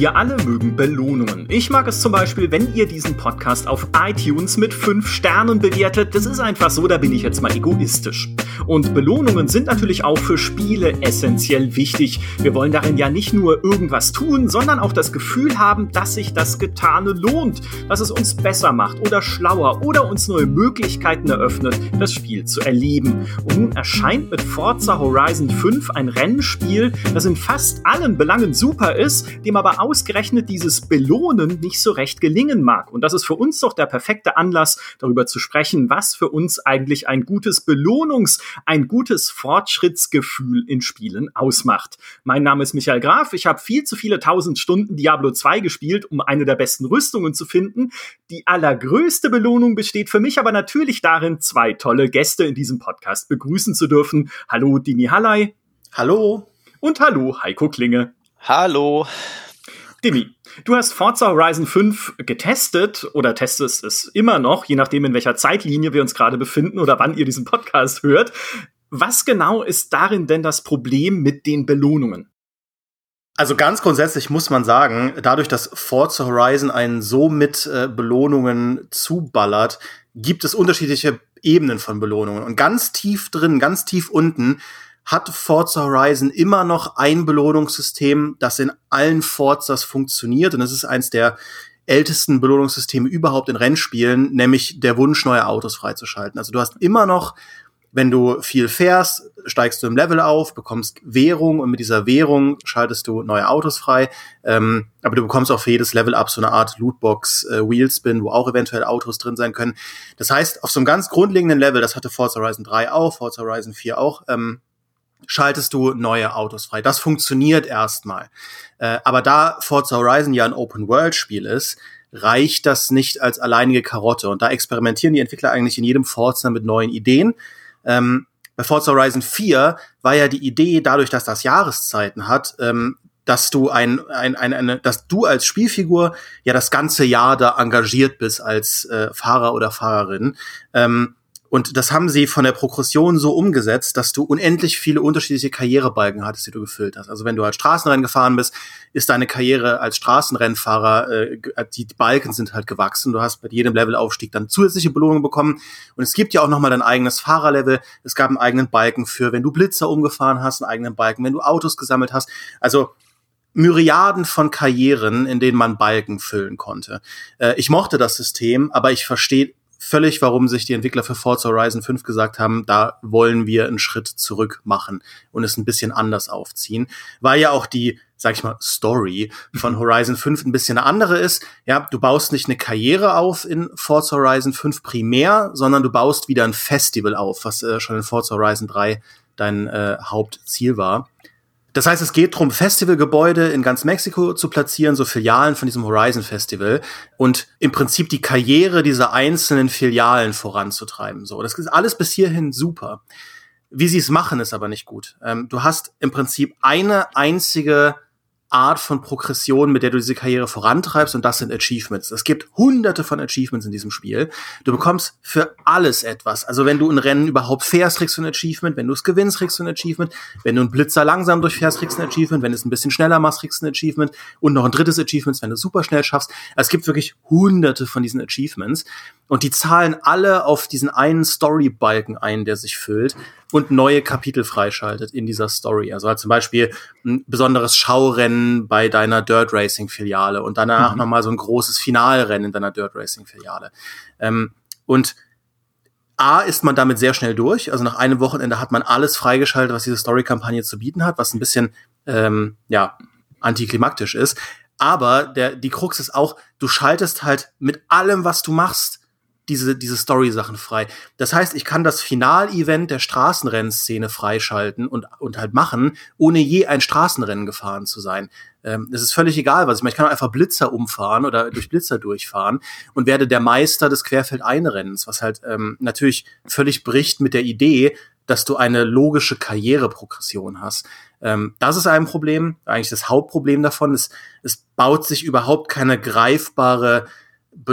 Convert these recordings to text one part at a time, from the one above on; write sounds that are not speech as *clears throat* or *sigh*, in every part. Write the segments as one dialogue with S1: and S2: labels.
S1: Wir alle mögen Belohnungen. Ich mag es zum Beispiel, wenn ihr diesen Podcast auf iTunes mit 5 Sternen bewertet. Das ist einfach so, da bin ich jetzt mal egoistisch. Und Belohnungen sind natürlich auch für Spiele essentiell wichtig. Wir wollen darin ja nicht nur irgendwas tun, sondern auch das Gefühl haben, dass sich das Getane lohnt, dass es uns besser macht oder schlauer oder uns neue Möglichkeiten eröffnet, das Spiel zu erleben. Und nun erscheint mit Forza Horizon 5 ein Rennspiel, das in fast allen Belangen super ist, dem aber ausgerechnet dieses Belohnen nicht so recht gelingen mag. Und das ist für uns doch der perfekte Anlass, darüber zu sprechen, was für uns eigentlich ein gutes Belohnungs-, ein gutes Fortschrittsgefühl in Spielen ausmacht. Mein Name ist Michael Graf. Ich habe viel zu viele tausend Stunden Diablo 2 gespielt, um eine der besten Rüstungen zu finden. Die allergrößte Belohnung besteht für mich aber natürlich darin, zwei tolle Gäste in diesem Podcast begrüßen zu dürfen. Hallo Dini Hallei.
S2: Hallo.
S1: Und hallo Heiko Klinge.
S3: Hallo.
S1: Demi, du hast Forza Horizon 5 getestet oder testest es immer noch, je nachdem, in welcher Zeitlinie wir uns gerade befinden oder wann ihr diesen Podcast hört. Was genau ist darin denn das Problem mit den Belohnungen?
S2: Also ganz grundsätzlich muss man sagen, dadurch, dass Forza Horizon einen so mit äh, Belohnungen zuballert, gibt es unterschiedliche Ebenen von Belohnungen. Und ganz tief drin, ganz tief unten hat Forza Horizon immer noch ein Belohnungssystem, das in allen Forzas funktioniert. Und es ist eins der ältesten Belohnungssysteme überhaupt in Rennspielen, nämlich der Wunsch, neue Autos freizuschalten. Also du hast immer noch, wenn du viel fährst, steigst du im Level auf, bekommst Währung und mit dieser Währung schaltest du neue Autos frei. Ähm, aber du bekommst auch für jedes Level up so eine Art Lootbox, äh, Wheelspin, wo auch eventuell Autos drin sein können. Das heißt, auf so einem ganz grundlegenden Level, das hatte Forza Horizon 3 auch, Forza Horizon 4 auch, ähm, schaltest du neue Autos frei. Das funktioniert erstmal. Äh, aber da Forza Horizon ja ein Open-World-Spiel ist, reicht das nicht als alleinige Karotte. Und da experimentieren die Entwickler eigentlich in jedem Forza mit neuen Ideen. Ähm, bei Forza Horizon 4 war ja die Idee, dadurch, dass das Jahreszeiten hat, ähm, dass du ein, ein, ein, eine, dass du als Spielfigur ja das ganze Jahr da engagiert bist als äh, Fahrer oder Fahrerin. Ähm, und das haben sie von der Progression so umgesetzt, dass du unendlich viele unterschiedliche Karrierebalken hattest, die du gefüllt hast. Also wenn du als Straßenrennen gefahren bist, ist deine Karriere als Straßenrennfahrer, äh, die, die Balken sind halt gewachsen. Du hast bei jedem Levelaufstieg dann zusätzliche Belohnungen bekommen. Und es gibt ja auch nochmal dein eigenes Fahrerlevel. Es gab einen eigenen Balken für, wenn du Blitzer umgefahren hast, einen eigenen Balken, wenn du Autos gesammelt hast. Also Myriaden von Karrieren, in denen man Balken füllen konnte. Äh, ich mochte das System, aber ich verstehe völlig, warum sich die Entwickler für Forza Horizon 5 gesagt haben, da wollen wir einen Schritt zurück machen und es ein bisschen anders aufziehen, weil ja auch die, sag ich mal, Story von Horizon 5 ein bisschen eine andere ist. Ja, du baust nicht eine Karriere auf in Forza Horizon 5 primär, sondern du baust wieder ein Festival auf, was äh, schon in Forza Horizon 3 dein äh, Hauptziel war. Das heißt, es geht darum, Festivalgebäude in ganz Mexiko zu platzieren, so Filialen von diesem Horizon Festival und im Prinzip die Karriere dieser einzelnen Filialen voranzutreiben. So, das ist alles bis hierhin super. Wie sie es machen, ist aber nicht gut. Ähm, du hast im Prinzip eine einzige Art von Progression, mit der du diese Karriere vorantreibst und das sind Achievements. Es gibt hunderte von Achievements in diesem Spiel. Du bekommst für alles etwas. Also wenn du ein Rennen überhaupt fährst, kriegst du ein Achievement. Wenn du es gewinnst, kriegst du ein Achievement. Wenn du einen Blitzer langsam durchfährst, kriegst du ein Achievement. Wenn du es ein bisschen schneller machst, kriegst du ein Achievement. Und noch ein drittes Achievement, wenn du es super schnell schaffst. Es gibt wirklich hunderte von diesen Achievements. Und die zahlen alle auf diesen einen Story-Balken ein, der sich füllt und neue Kapitel freischaltet in dieser Story. Also halt zum Beispiel ein besonderes Schaurennen bei deiner Dirt Racing Filiale und danach mhm. nochmal so ein großes Finalrennen in deiner Dirt Racing Filiale. Ähm, und A ist man damit sehr schnell durch. Also nach einem Wochenende hat man alles freigeschaltet, was diese Story-Kampagne zu bieten hat, was ein bisschen ähm, ja antiklimaktisch ist. Aber der, die Krux ist auch, du schaltest halt mit allem, was du machst, diese, diese Story-Sachen frei. Das heißt, ich kann das Finalevent der Straßenrennszene freischalten und, und halt machen, ohne je ein Straßenrennen gefahren zu sein. Ähm, es ist völlig egal, was ich mache. Ich kann auch einfach Blitzer umfahren oder durch Blitzer durchfahren und werde der Meister des Querfeldeinrennens, was halt ähm, natürlich völlig bricht mit der Idee, dass du eine logische Karriereprogression hast. Ähm, das ist ein Problem, eigentlich das Hauptproblem davon. Es, es baut sich überhaupt keine greifbare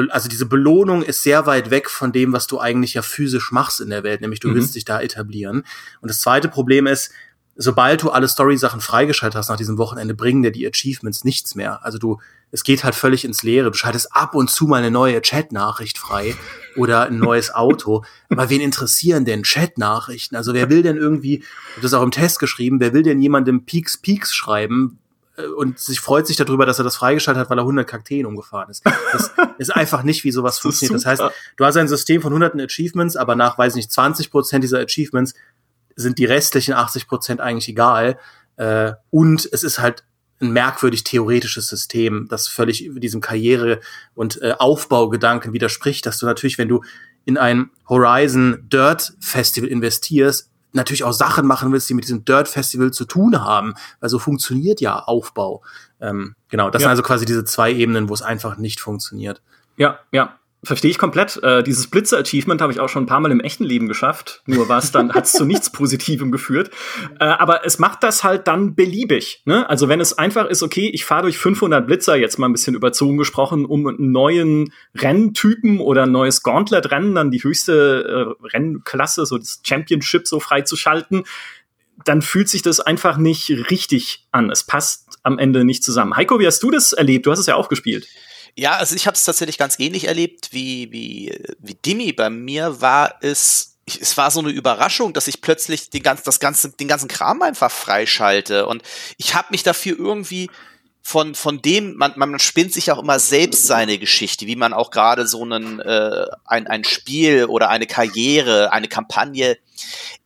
S2: also diese Belohnung ist sehr weit weg von dem, was du eigentlich ja physisch machst in der Welt, nämlich du mhm. willst dich da etablieren. Und das zweite Problem ist, sobald du alle Story-Sachen freigeschaltet hast nach diesem Wochenende, bringen dir die Achievements nichts mehr. Also du, es geht halt völlig ins Leere. Du schaltest ab und zu mal eine neue Chat-Nachricht frei oder ein neues Auto. Aber wen interessieren denn Chat-Nachrichten? Also wer will denn irgendwie, das ist auch im Test geschrieben, wer will denn jemandem Peaks Peaks schreiben, und sich freut sich darüber, dass er das freigeschaltet hat, weil er 100 Kakteen umgefahren ist. Das *laughs* ist einfach nicht, wie sowas funktioniert. Das heißt, du hast ein System von hunderten Achievements, aber nach, weiß nicht, 20 Prozent dieser Achievements sind die restlichen 80 Prozent eigentlich egal. Äh, und es ist halt ein merkwürdig theoretisches System, das völlig diesem Karriere- und äh, Aufbaugedanken widerspricht, dass du natürlich, wenn du in ein Horizon Dirt Festival investierst, natürlich auch Sachen machen willst, die mit diesem Dirt Festival zu tun haben, weil so funktioniert ja Aufbau. Ähm, genau, das ja. sind also quasi diese zwei Ebenen, wo es einfach nicht funktioniert.
S1: Ja, ja. Verstehe ich komplett. Äh, dieses Blitze-Achievement habe ich auch schon ein paar Mal im echten Leben geschafft. Nur was dann hat es zu nichts Positivem geführt. Äh, aber es macht das halt dann beliebig. Ne? Also wenn es einfach ist, okay, ich fahre durch 500 Blitzer, jetzt mal ein bisschen überzogen gesprochen, um einen neuen Renntypen oder ein neues Gauntlet-Rennen, dann die höchste äh, Rennklasse, so das Championship so freizuschalten, dann fühlt sich das einfach nicht richtig an. Es passt am Ende nicht zusammen. Heiko, wie hast du das erlebt? Du hast es ja auch gespielt.
S3: Ja, also ich habe es tatsächlich ganz ähnlich erlebt wie, wie, wie Dimi. Bei mir war es, es war so eine Überraschung, dass ich plötzlich den ganzen, das ganze, den ganzen Kram einfach freischalte. Und ich habe mich dafür irgendwie von, von dem, man, man spinnt sich auch immer selbst seine Geschichte, wie man auch gerade so einen, äh, ein, ein Spiel oder eine Karriere, eine Kampagne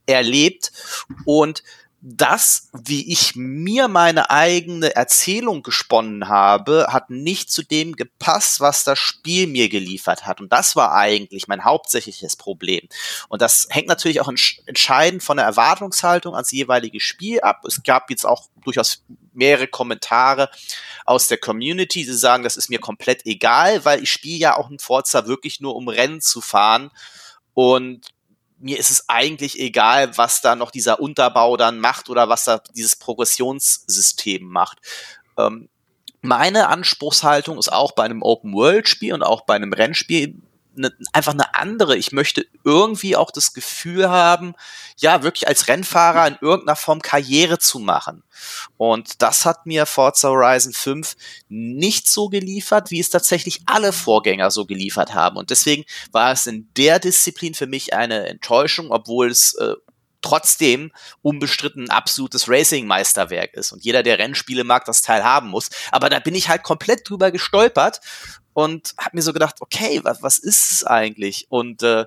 S3: erlebt. Und das, wie ich mir meine eigene Erzählung gesponnen habe, hat nicht zu dem gepasst, was das Spiel mir geliefert hat. Und das war eigentlich mein hauptsächliches Problem. Und das hängt natürlich auch entscheidend von der Erwartungshaltung ans jeweilige Spiel ab. Es gab jetzt auch durchaus mehrere Kommentare aus der Community, die sagen, das ist mir komplett egal, weil ich spiele ja auch in Forza wirklich nur um Rennen zu fahren. Und mir ist es eigentlich egal, was da noch dieser Unterbau dann macht oder was da dieses Progressionssystem macht. Ähm, meine Anspruchshaltung ist auch bei einem Open-World-Spiel und auch bei einem Rennspiel ne, einfach eine andere. Ich möchte irgendwie auch das Gefühl haben, ja, wirklich als Rennfahrer in irgendeiner Form Karriere zu machen. Und das hat mir Forza Horizon 5 nicht so geliefert, wie es tatsächlich alle Vorgänger so geliefert haben. Und deswegen war es in der Disziplin für mich eine Enttäuschung, obwohl es äh, trotzdem unbestritten ein absolutes Racing-Meisterwerk ist. Und jeder, der Rennspiele mag, das Teil haben muss. Aber da bin ich halt komplett drüber gestolpert und habe mir so gedacht, okay, was, was ist es eigentlich? Und äh,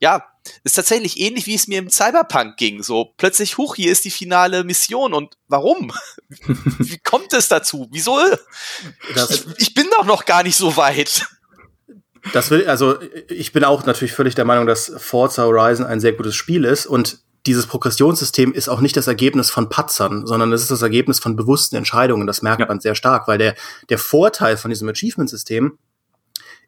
S3: ja, ist tatsächlich ähnlich, wie es mir im Cyberpunk ging. So plötzlich, huch, hier ist die finale Mission und warum? *laughs* wie kommt es dazu? Wieso? Ich, ich, bin doch noch gar nicht so weit.
S2: Das will, also ich bin auch natürlich völlig der Meinung, dass Forza Horizon ein sehr gutes Spiel ist und dieses Progressionssystem ist auch nicht das Ergebnis von Patzern, sondern es ist das Ergebnis von bewussten Entscheidungen. Das merkt ja. man sehr stark, weil der, der Vorteil von diesem Achievement-System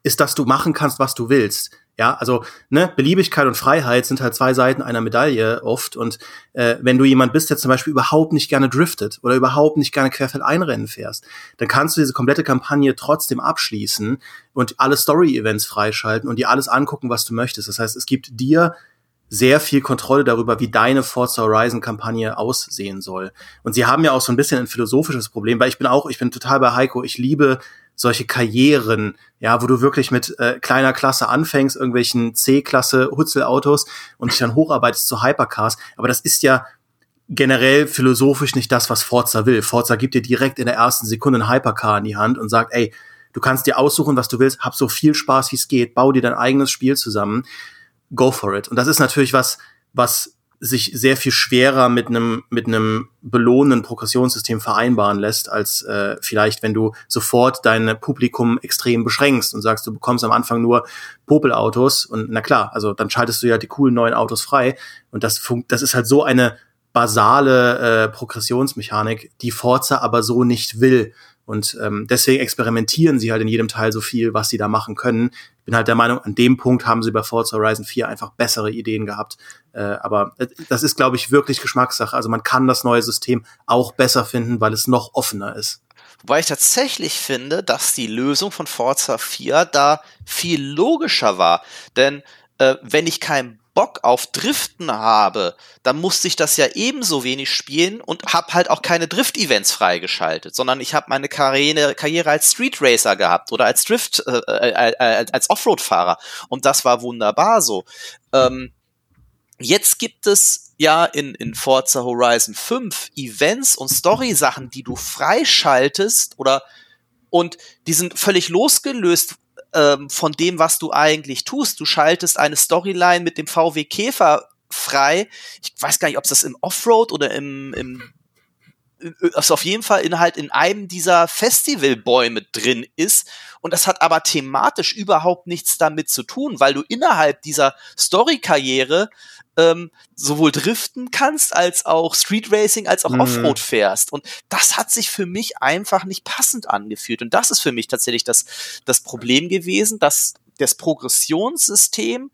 S2: ist, dass du machen kannst, was du willst. Ja, also ne, Beliebigkeit und Freiheit sind halt zwei Seiten einer Medaille oft. Und äh, wenn du jemand bist, der zum Beispiel überhaupt nicht gerne driftet oder überhaupt nicht gerne querfeldeinrennen fährst, dann kannst du diese komplette Kampagne trotzdem abschließen und alle Story-Events freischalten und dir alles angucken, was du möchtest. Das heißt, es gibt dir sehr viel Kontrolle darüber, wie deine Forza Horizon Kampagne aussehen soll. Und sie haben ja auch so ein bisschen ein philosophisches Problem, weil ich bin auch, ich bin total bei Heiko, ich liebe solche Karrieren, ja, wo du wirklich mit äh, kleiner Klasse anfängst, irgendwelchen C-Klasse Hutzelautos und dich dann hocharbeitest zu Hypercars, aber das ist ja generell philosophisch nicht das, was Forza will. Forza gibt dir direkt in der ersten Sekunde ein Hypercar in die Hand und sagt, ey, du kannst dir aussuchen, was du willst, hab so viel Spaß, wie es geht, bau dir dein eigenes Spiel zusammen go for it. Und das ist natürlich was, was sich sehr viel schwerer mit einem mit einem belohnenden Progressionssystem vereinbaren lässt, als äh, vielleicht, wenn du sofort dein Publikum extrem beschränkst und sagst, du bekommst am Anfang nur Popelautos und na klar, also dann schaltest du ja die coolen neuen Autos frei und das funkt, das ist halt so eine basale äh, Progressionsmechanik, die Forza aber so nicht will. Und ähm, deswegen experimentieren sie halt in jedem Teil so viel, was sie da machen können. Ich bin halt der Meinung, an dem Punkt haben sie bei Forza Horizon 4 einfach bessere Ideen gehabt. Äh, aber äh, das ist, glaube ich, wirklich Geschmackssache. Also man kann das neue System auch besser finden, weil es noch offener ist.
S3: Wobei ich tatsächlich finde, dass die Lösung von Forza 4 da viel logischer war. Denn äh, wenn ich keinen Bock auf Driften habe, dann musste ich das ja ebenso wenig spielen und habe halt auch keine Drift-Events freigeschaltet, sondern ich habe meine Karriere, Karriere als Street Racer gehabt oder als Drift, äh, äh, äh, als Offroad-Fahrer und das war wunderbar so. Ähm, jetzt gibt es ja in, in Forza Horizon 5 Events und Story-Sachen, die du freischaltest oder und die sind völlig losgelöst ähm, von dem, was du eigentlich tust. Du schaltest eine Storyline mit dem VW Käfer frei. Ich weiß gar nicht, ob es das im Offroad oder im, im also auf jeden Fall in halt in einem dieser Festivalbäume drin ist. Und das hat aber thematisch überhaupt nichts damit zu tun, weil du innerhalb dieser Story-Karriere ähm, sowohl driften kannst, als auch Street Racing, als auch mhm. Offroad fährst. Und das hat sich für mich einfach nicht passend angefühlt. Und das ist für mich tatsächlich das, das Problem gewesen, dass das Progressionssystem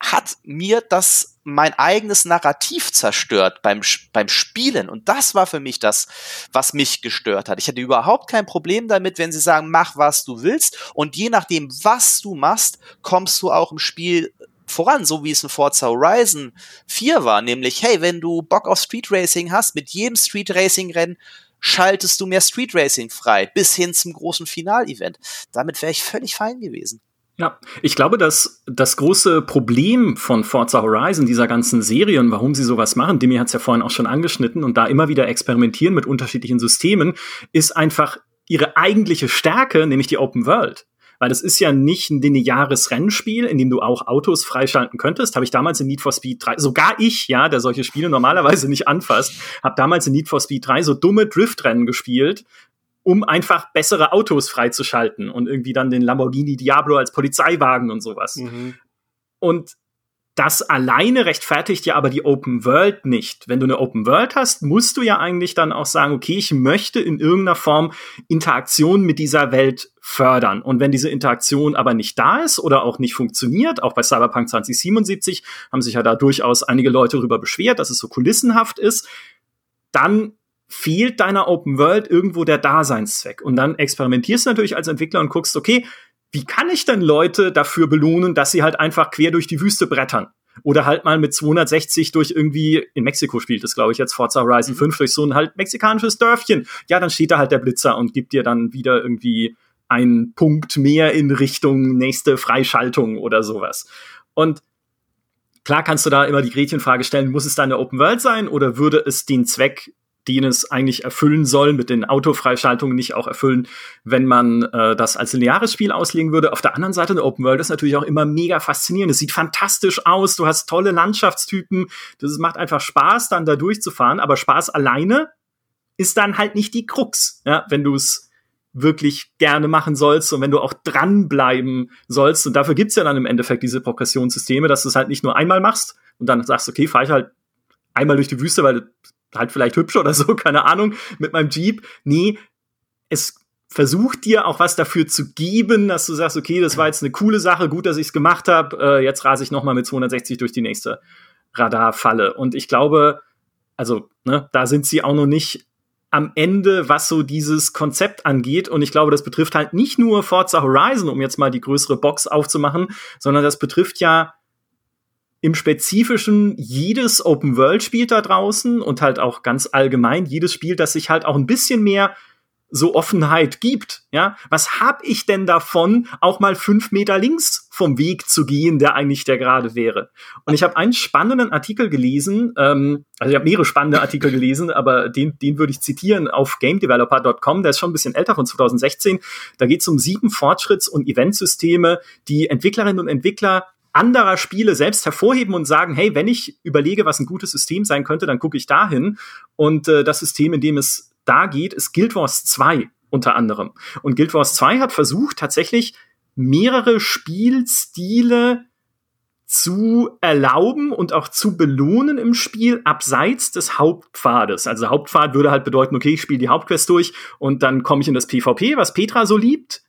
S3: hat mir das mein eigenes Narrativ zerstört beim, beim Spielen. Und das war für mich das, was mich gestört hat. Ich hatte überhaupt kein Problem damit, wenn sie sagen, mach was du willst. Und je nachdem, was du machst, kommst du auch im Spiel voran, so wie es in Forza Horizon 4 war. Nämlich, hey, wenn du Bock auf Street Racing hast, mit jedem Street Racing Rennen schaltest du mehr Street Racing frei, bis hin zum großen Finalevent. Damit wäre ich völlig fein gewesen.
S1: Ja, ich glaube, dass das große Problem von Forza Horizon, dieser ganzen Serie und warum sie sowas machen, Demi hat es ja vorhin auch schon angeschnitten und da immer wieder experimentieren mit unterschiedlichen Systemen, ist einfach ihre eigentliche Stärke, nämlich die Open World. Weil das ist ja nicht ein lineares Rennspiel, in dem du auch Autos freischalten könntest. Habe ich damals in Need for Speed 3, sogar ich, ja, der solche Spiele normalerweise nicht anfasst, habe damals in Need for Speed 3 so dumme Driftrennen gespielt, um einfach bessere Autos freizuschalten und irgendwie dann den Lamborghini Diablo als Polizeiwagen und sowas. Mhm. Und das alleine rechtfertigt ja aber die Open World nicht. Wenn du eine Open World hast, musst du ja eigentlich dann auch sagen, okay, ich möchte in irgendeiner Form Interaktion mit dieser Welt fördern. Und wenn diese Interaktion aber nicht da ist oder auch nicht funktioniert, auch bei Cyberpunk 2077 haben sich ja da durchaus einige Leute darüber beschwert, dass es so kulissenhaft ist, dann fehlt deiner Open World irgendwo der Daseinszweck. Und dann experimentierst du natürlich als Entwickler und guckst, okay, wie kann ich denn Leute dafür belohnen, dass sie halt einfach quer durch die Wüste brettern? Oder halt mal mit 260 durch irgendwie, in Mexiko spielt es, glaube ich, jetzt Forza Horizon 5, durch so ein halt mexikanisches Dörfchen. Ja, dann steht da halt der Blitzer und gibt dir dann wieder irgendwie einen Punkt mehr in Richtung nächste Freischaltung oder sowas. Und klar kannst du da immer die Gretchenfrage stellen, muss es da eine Open World sein oder würde es den Zweck den es eigentlich erfüllen soll, mit den Autofreischaltungen nicht auch erfüllen, wenn man äh, das als lineares Spiel auslegen würde. Auf der anderen Seite, eine Open World ist natürlich auch immer mega faszinierend. Es sieht fantastisch aus, du hast tolle Landschaftstypen, das macht einfach Spaß, dann da durchzufahren, aber Spaß alleine ist dann halt nicht die Krux, ja, wenn du es wirklich gerne machen sollst und wenn du auch dranbleiben sollst. Und dafür gibt's ja dann im Endeffekt diese Progressionssysteme, dass du es halt nicht nur einmal machst und dann sagst, okay, fahr ich halt einmal durch die Wüste, weil halt vielleicht hübsch oder so, *laughs* keine Ahnung, mit meinem Jeep. Nee, es versucht dir auch was dafür zu geben, dass du sagst, okay, das war jetzt eine coole Sache, gut, dass ich es gemacht habe, äh, jetzt rase ich noch mal mit 260 durch die nächste Radarfalle. Und ich glaube, also, ne, da sind sie auch noch nicht am Ende, was so dieses Konzept angeht. Und ich glaube, das betrifft halt nicht nur Forza Horizon, um jetzt mal die größere Box aufzumachen, sondern das betrifft ja im Spezifischen jedes Open World Spiel da draußen und halt auch ganz allgemein jedes Spiel, das sich halt auch ein bisschen mehr so Offenheit gibt, ja, was hab ich denn davon, auch mal fünf Meter links vom Weg zu gehen, der eigentlich der gerade wäre? Und ich habe einen spannenden Artikel gelesen, ähm, also ich habe mehrere spannende Artikel gelesen, aber den, den würde ich zitieren auf gamedeveloper.com, der ist schon ein bisschen älter von 2016. Da geht es um sieben Fortschritts- und Eventsysteme, die Entwicklerinnen und Entwickler anderer Spiele selbst hervorheben und sagen, hey, wenn ich überlege, was ein gutes System sein könnte, dann gucke ich dahin. Und äh, das System, in dem es da geht, ist Guild Wars 2 unter anderem. Und Guild Wars 2 hat versucht, tatsächlich mehrere Spielstile zu erlauben und auch zu belohnen im Spiel abseits des Hauptpfades. Also Hauptpfad würde halt bedeuten, okay, ich spiele die Hauptquest durch und dann komme ich in das PvP, was Petra so liebt.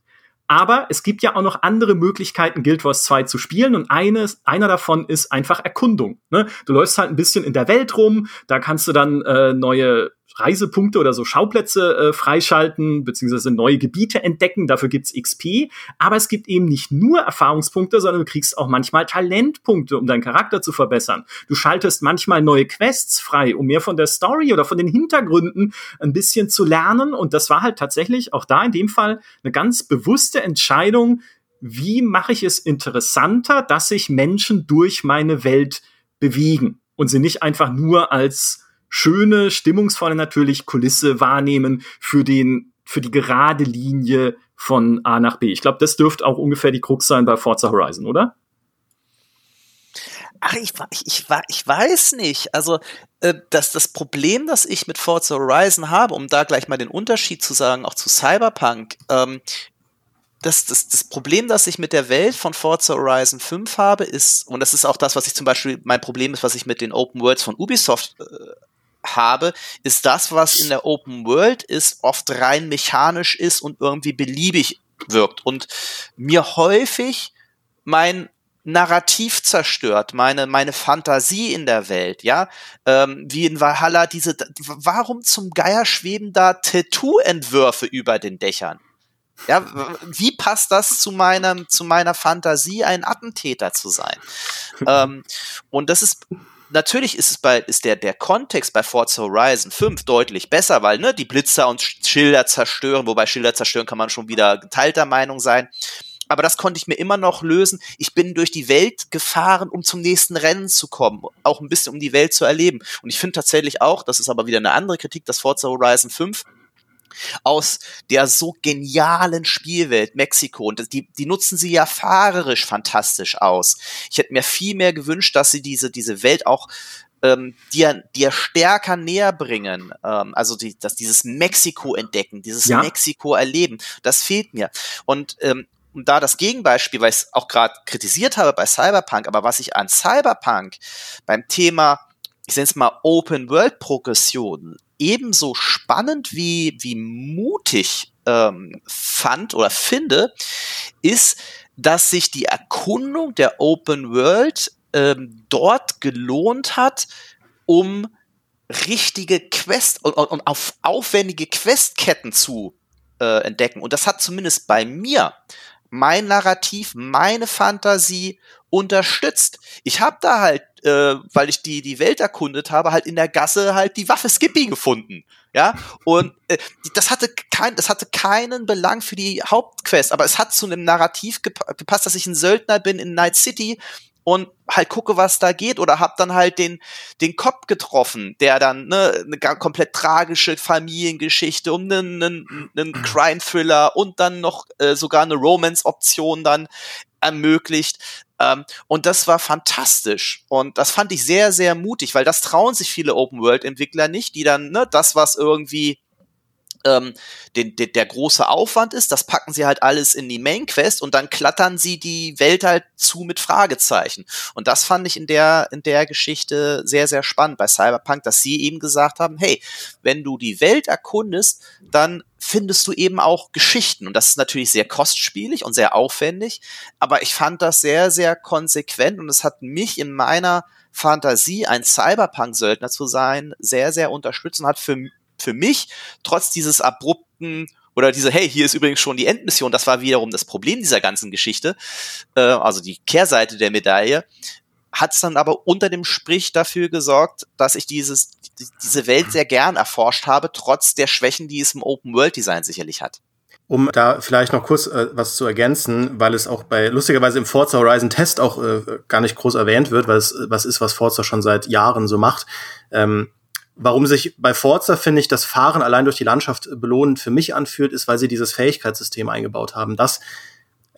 S1: Aber es gibt ja auch noch andere Möglichkeiten, Guild Wars 2 zu spielen. Und eines, einer davon ist einfach Erkundung. Ne? Du läufst halt ein bisschen in der Welt rum, da kannst du dann äh, neue Reisepunkte oder so Schauplätze äh, freischalten, beziehungsweise neue Gebiete entdecken. Dafür gibt's XP. Aber es gibt eben nicht nur Erfahrungspunkte, sondern du kriegst auch manchmal Talentpunkte, um deinen Charakter zu verbessern. Du schaltest manchmal neue Quests frei, um mehr von der Story oder von den Hintergründen ein bisschen zu lernen. Und das war halt tatsächlich auch da in dem Fall eine ganz bewusste Entscheidung, wie mache ich es interessanter, dass sich Menschen durch meine Welt bewegen und sie nicht einfach nur als schöne, stimmungsvolle natürlich Kulisse wahrnehmen für den, für die gerade Linie von A nach B. Ich glaube, das dürfte auch ungefähr die Krux sein bei Forza Horizon, oder?
S3: Ach, ich, ich, ich weiß nicht. Also äh, das, das Problem, das ich mit Forza Horizon habe, um da gleich mal den Unterschied zu sagen, auch zu Cyberpunk, ähm, das, das, das Problem, das ich mit der Welt von Forza Horizon 5 habe, ist, und das ist auch das, was ich zum Beispiel, mein Problem ist, was ich mit den Open Worlds von Ubisoft äh, habe, ist das, was in der Open World ist, oft rein mechanisch ist und irgendwie beliebig wirkt und mir häufig mein Narrativ zerstört, meine, meine Fantasie in der Welt, ja, ähm, wie in Valhalla diese, warum zum Geier schweben da Tattoo-Entwürfe über den Dächern? Ja, wie passt das zu meinem, zu meiner Fantasie, ein Attentäter zu sein? *laughs* ähm, und das ist natürlich ist es bei, ist der, der Kontext bei Forza Horizon 5 deutlich besser, weil, ne, die Blitzer und Schilder zerstören, wobei Schilder zerstören kann man schon wieder geteilter Meinung sein. Aber das konnte ich mir immer noch lösen. Ich bin durch die Welt gefahren, um zum nächsten Rennen zu kommen, auch ein bisschen um die Welt zu erleben. Und ich finde tatsächlich auch, das ist aber wieder eine andere Kritik, dass Forza Horizon 5 aus der so genialen Spielwelt Mexiko. Und die, die nutzen sie ja fahrerisch fantastisch aus. Ich hätte mir viel mehr gewünscht, dass sie diese, diese Welt auch ähm, dir, dir stärker näher bringen. Ähm, also die, dass dieses Mexiko entdecken, dieses ja. Mexiko erleben, das fehlt mir. Und ähm, und da das Gegenbeispiel, weil ich es auch gerade kritisiert habe bei Cyberpunk, aber was ich an Cyberpunk beim Thema, ich nenne es mal Open World Progression ebenso spannend wie, wie mutig ähm, fand oder finde, ist, dass sich die Erkundung der Open World ähm, dort gelohnt hat, um richtige Quest und, und auf aufwendige Questketten zu äh, entdecken. Und das hat zumindest bei mir mein Narrativ, meine Fantasie unterstützt. Ich habe da halt, äh, weil ich die die Welt erkundet habe, halt in der Gasse halt die Waffe Skippy gefunden. Ja, und äh, das hatte kein, das hatte keinen Belang für die Hauptquest, aber es hat zu einem Narrativ gepasst, dass ich ein Söldner bin in Night City und halt gucke, was da geht oder hab dann halt den den Cop getroffen, der dann ne eine komplett tragische Familiengeschichte um einen, einen, einen *clears throat* Crime Thriller und dann noch äh, sogar eine Romance Option dann ermöglicht. Ähm, und das war fantastisch. Und das fand ich sehr, sehr mutig, weil das trauen sich viele Open-World-Entwickler nicht, die dann ne, das, was irgendwie ähm, den, den, der große Aufwand ist, das packen sie halt alles in die Main Quest und dann klattern sie die Welt halt zu mit Fragezeichen. Und das fand ich in der, in der Geschichte sehr, sehr spannend bei Cyberpunk, dass sie eben gesagt haben, hey, wenn du die Welt erkundest, dann findest du eben auch Geschichten. Und das ist natürlich sehr kostspielig und sehr aufwendig, aber ich fand das sehr, sehr konsequent und es hat mich in meiner Fantasie, ein Cyberpunk-Söldner zu sein, sehr, sehr unterstützt und hat für für mich, trotz dieses abrupten oder diese, hey, hier ist übrigens schon die Endmission, das war wiederum das Problem dieser ganzen Geschichte, äh, also die Kehrseite der Medaille, hat es dann aber unter dem Sprich dafür gesorgt, dass ich dieses, diese Welt sehr gern erforscht habe, trotz der Schwächen, die es im Open World Design sicherlich hat.
S2: Um da vielleicht noch kurz äh, was zu ergänzen, weil es auch bei lustigerweise im Forza Horizon Test auch äh, gar nicht groß erwähnt wird, weil es was ist, was Forza schon seit Jahren so macht. Ähm, Warum sich bei Forza, finde ich, das Fahren allein durch die Landschaft belohnend für mich anfühlt, ist, weil sie dieses Fähigkeitssystem eingebaut haben. Das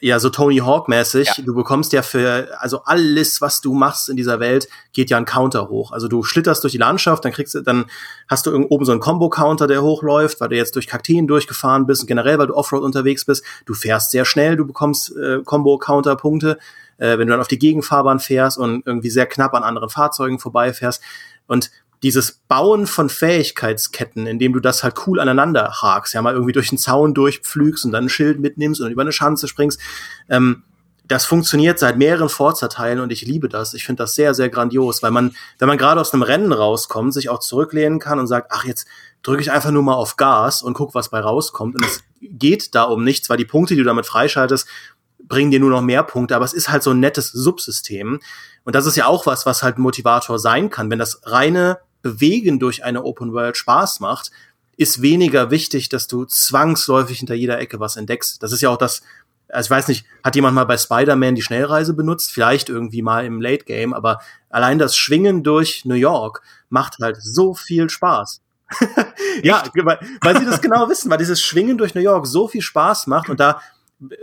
S2: ja so Tony Hawk mäßig, ja. du bekommst ja für also alles, was du machst in dieser Welt, geht ja ein Counter hoch. Also du schlitterst durch die Landschaft, dann kriegst du dann hast du oben so einen Combo Counter, der hochläuft, weil du jetzt durch Kakteen durchgefahren bist und generell weil du Offroad unterwegs bist. Du fährst sehr schnell, du bekommst äh, Combo Counter Punkte, äh, wenn du dann auf die Gegenfahrbahn fährst und irgendwie sehr knapp an anderen Fahrzeugen vorbeifährst und dieses Bauen von Fähigkeitsketten, indem du das halt cool aneinander hakst, ja mal irgendwie durch den Zaun durchpflügst und dann ein Schild mitnimmst und über eine Schanze springst, ähm, das funktioniert seit mehreren Forza-Teilen und ich liebe das. Ich finde das sehr, sehr grandios, weil man, wenn man gerade aus einem Rennen rauskommt, sich auch zurücklehnen kann und sagt, ach, jetzt drücke ich einfach nur mal auf Gas und guck, was bei rauskommt. Und es geht da um nichts, weil die Punkte, die du damit freischaltest, bringen dir nur noch mehr Punkte, aber es ist halt so ein nettes Subsystem. Und das ist ja auch was, was halt Motivator sein kann. Wenn das reine Bewegen durch eine Open World Spaß macht, ist weniger wichtig, dass du zwangsläufig hinter jeder Ecke was entdeckst. Das ist ja auch das, also ich weiß nicht, hat jemand mal bei Spider-Man die Schnellreise benutzt? Vielleicht irgendwie mal im Late Game, aber allein das Schwingen durch New York macht halt so viel Spaß. *laughs* ja, weil, weil sie das genau wissen, weil dieses Schwingen durch New York so viel Spaß macht und da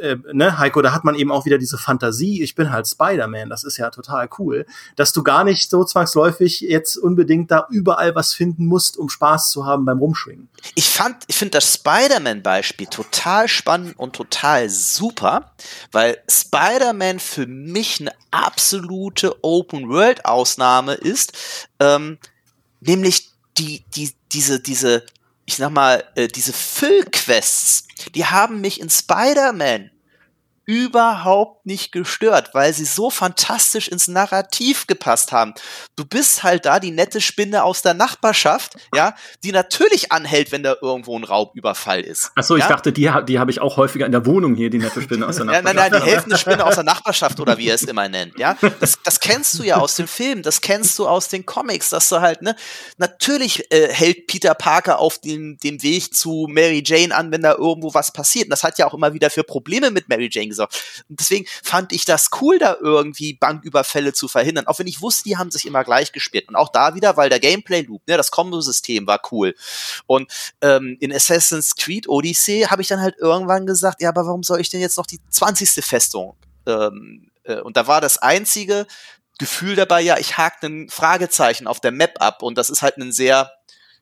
S2: äh, ne, Heiko, da hat man eben auch wieder diese Fantasie, ich bin halt Spider-Man, das ist ja total cool, dass du gar nicht so zwangsläufig jetzt unbedingt da überall was finden musst, um Spaß zu haben beim Rumschwingen.
S3: Ich fand, ich finde das Spider-Man-Beispiel total spannend und total super, weil Spider-Man für mich eine absolute Open-World-Ausnahme ist, ähm, nämlich die, die, diese, diese ich sag mal, äh, diese Füllquests, die haben mich in Spider-Man überhaupt nicht gestört, weil sie so fantastisch ins Narrativ gepasst haben. Du bist halt da die nette Spinne aus der Nachbarschaft, ja, die natürlich anhält, wenn da irgendwo ein Raubüberfall ist.
S1: Ach so, ich
S3: ja?
S1: dachte, die, die habe ich auch häufiger in der Wohnung hier, die nette Spinne aus der Nachbarschaft.
S3: Ja, nein, nein, die helfende Spinne aus der Nachbarschaft oder wie er es immer nennt, ja. Das, das kennst du ja aus dem Film, das kennst du aus den Comics, dass du halt, ne, natürlich äh, hält Peter Parker auf dem, dem Weg zu Mary Jane an, wenn da irgendwo was passiert. Und das hat ja auch immer wieder für Probleme mit Mary Jane gesorgt. Und deswegen fand ich das cool, da irgendwie Banküberfälle zu verhindern. Auch wenn ich wusste, die haben sich immer gleich gespielt. Und auch da wieder, weil der Gameplay-Loop, ne, das Combo-System war cool. Und ähm, in Assassin's Creed Odyssey habe ich dann halt irgendwann gesagt, ja, aber warum soll ich denn jetzt noch die 20. Festung? Ähm, äh, und da war das einzige Gefühl dabei, ja, ich hake ein Fragezeichen auf der Map ab und das ist halt ein sehr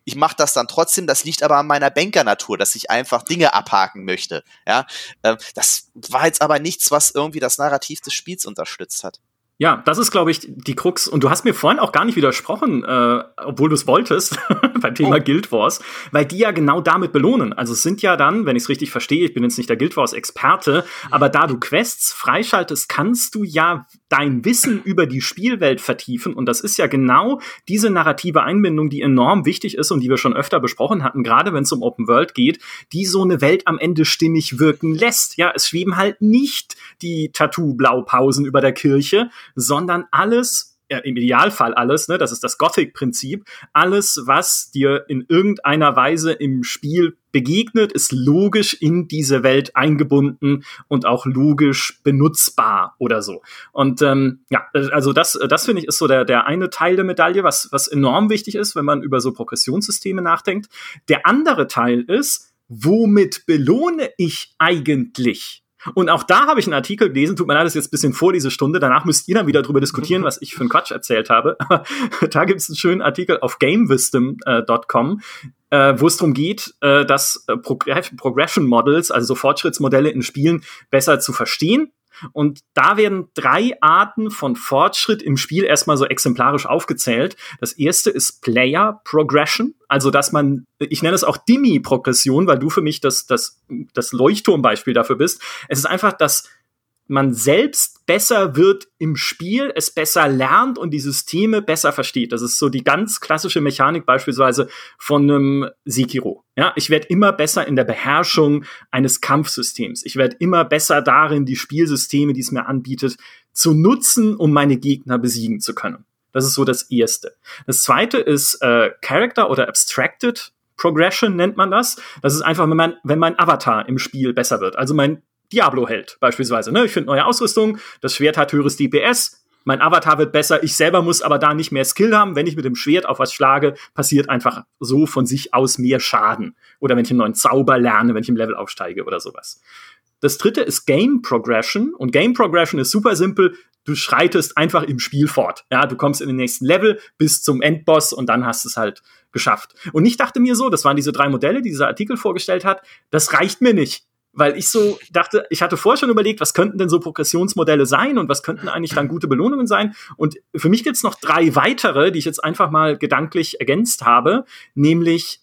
S3: ich mache das dann trotzdem, das liegt aber an meiner Bankernatur, dass ich einfach Dinge abhaken möchte. Ja, äh, das war jetzt aber nichts, was irgendwie das Narrativ des Spiels unterstützt hat.
S1: Ja, das ist, glaube ich, die Krux. Und du hast mir vorhin auch gar nicht widersprochen, äh, obwohl du es wolltest, *laughs* beim Thema oh. Guild Wars, weil die ja genau damit belohnen. Also es sind ja dann, wenn ich es richtig verstehe, ich bin jetzt nicht der Guild Wars-Experte, aber da du Quests freischaltest, kannst du ja dein Wissen über die Spielwelt vertiefen. Und das ist ja genau diese narrative Einbindung, die enorm wichtig ist und die wir schon öfter besprochen hatten, gerade wenn es um Open World geht, die so eine Welt am Ende stimmig wirken lässt. Ja, es schweben halt nicht die Tattoo-Blaupausen über der Kirche, sondern alles ja, im Idealfall alles, ne, das ist das Gothic-Prinzip, alles, was dir in irgendeiner Weise im Spiel begegnet, ist logisch in diese Welt eingebunden und auch logisch benutzbar oder so. Und ähm, ja, also das, das finde ich ist so der, der eine Teil der Medaille, was, was enorm wichtig ist, wenn man über so Progressionssysteme nachdenkt. Der andere Teil ist, womit belohne ich eigentlich? Und auch da habe ich einen Artikel gelesen, tut mir leid, das ist jetzt ein bisschen vor diese Stunde, danach müsst ihr dann wieder drüber diskutieren, was ich für einen Quatsch erzählt habe. *laughs* Da gibt es einen schönen Artikel auf gamewisdom.com, äh, wo es darum geht, äh, dass äh, Progression Models, also so Fortschrittsmodelle in Spielen, besser zu verstehen und da werden drei Arten von Fortschritt im Spiel erstmal so exemplarisch aufgezählt. Das erste ist Player Progression, also dass man, ich nenne es auch Dimi-Progression, weil du für mich das, das, das Leuchtturmbeispiel dafür bist. Es ist einfach, dass man selbst besser wird im Spiel, es besser lernt und die Systeme besser versteht. Das ist so die ganz klassische Mechanik beispielsweise von einem Sekiro. Ja, ich werde immer besser in der Beherrschung eines Kampfsystems. Ich werde immer besser darin, die Spielsysteme, die es mir anbietet, zu nutzen, um meine Gegner besiegen zu können. Das ist so das Erste. Das Zweite ist äh, Character oder Abstracted Progression nennt man das. Das ist einfach, wenn, man, wenn mein Avatar im Spiel besser wird. Also mein Diablo hält, beispielsweise. Ne? Ich finde neue Ausrüstung, das Schwert hat höheres DPS, mein Avatar wird besser, ich selber muss aber da nicht mehr Skill haben. Wenn ich mit dem Schwert auf was schlage, passiert einfach so von sich aus mehr Schaden. Oder wenn ich einen neuen Zauber lerne, wenn ich im Level aufsteige oder sowas. Das dritte ist Game Progression. Und Game Progression ist super simpel. Du schreitest einfach im Spiel fort. Ja, du kommst in den nächsten Level bis zum Endboss und dann hast es halt geschafft. Und ich dachte mir so, das waren diese drei Modelle, die dieser Artikel vorgestellt hat, das reicht mir nicht weil ich so dachte, ich hatte vorher schon überlegt, was könnten denn so Progressionsmodelle sein und was könnten eigentlich dann gute Belohnungen sein. Und für mich gibt's noch drei weitere, die ich jetzt einfach mal gedanklich ergänzt habe, nämlich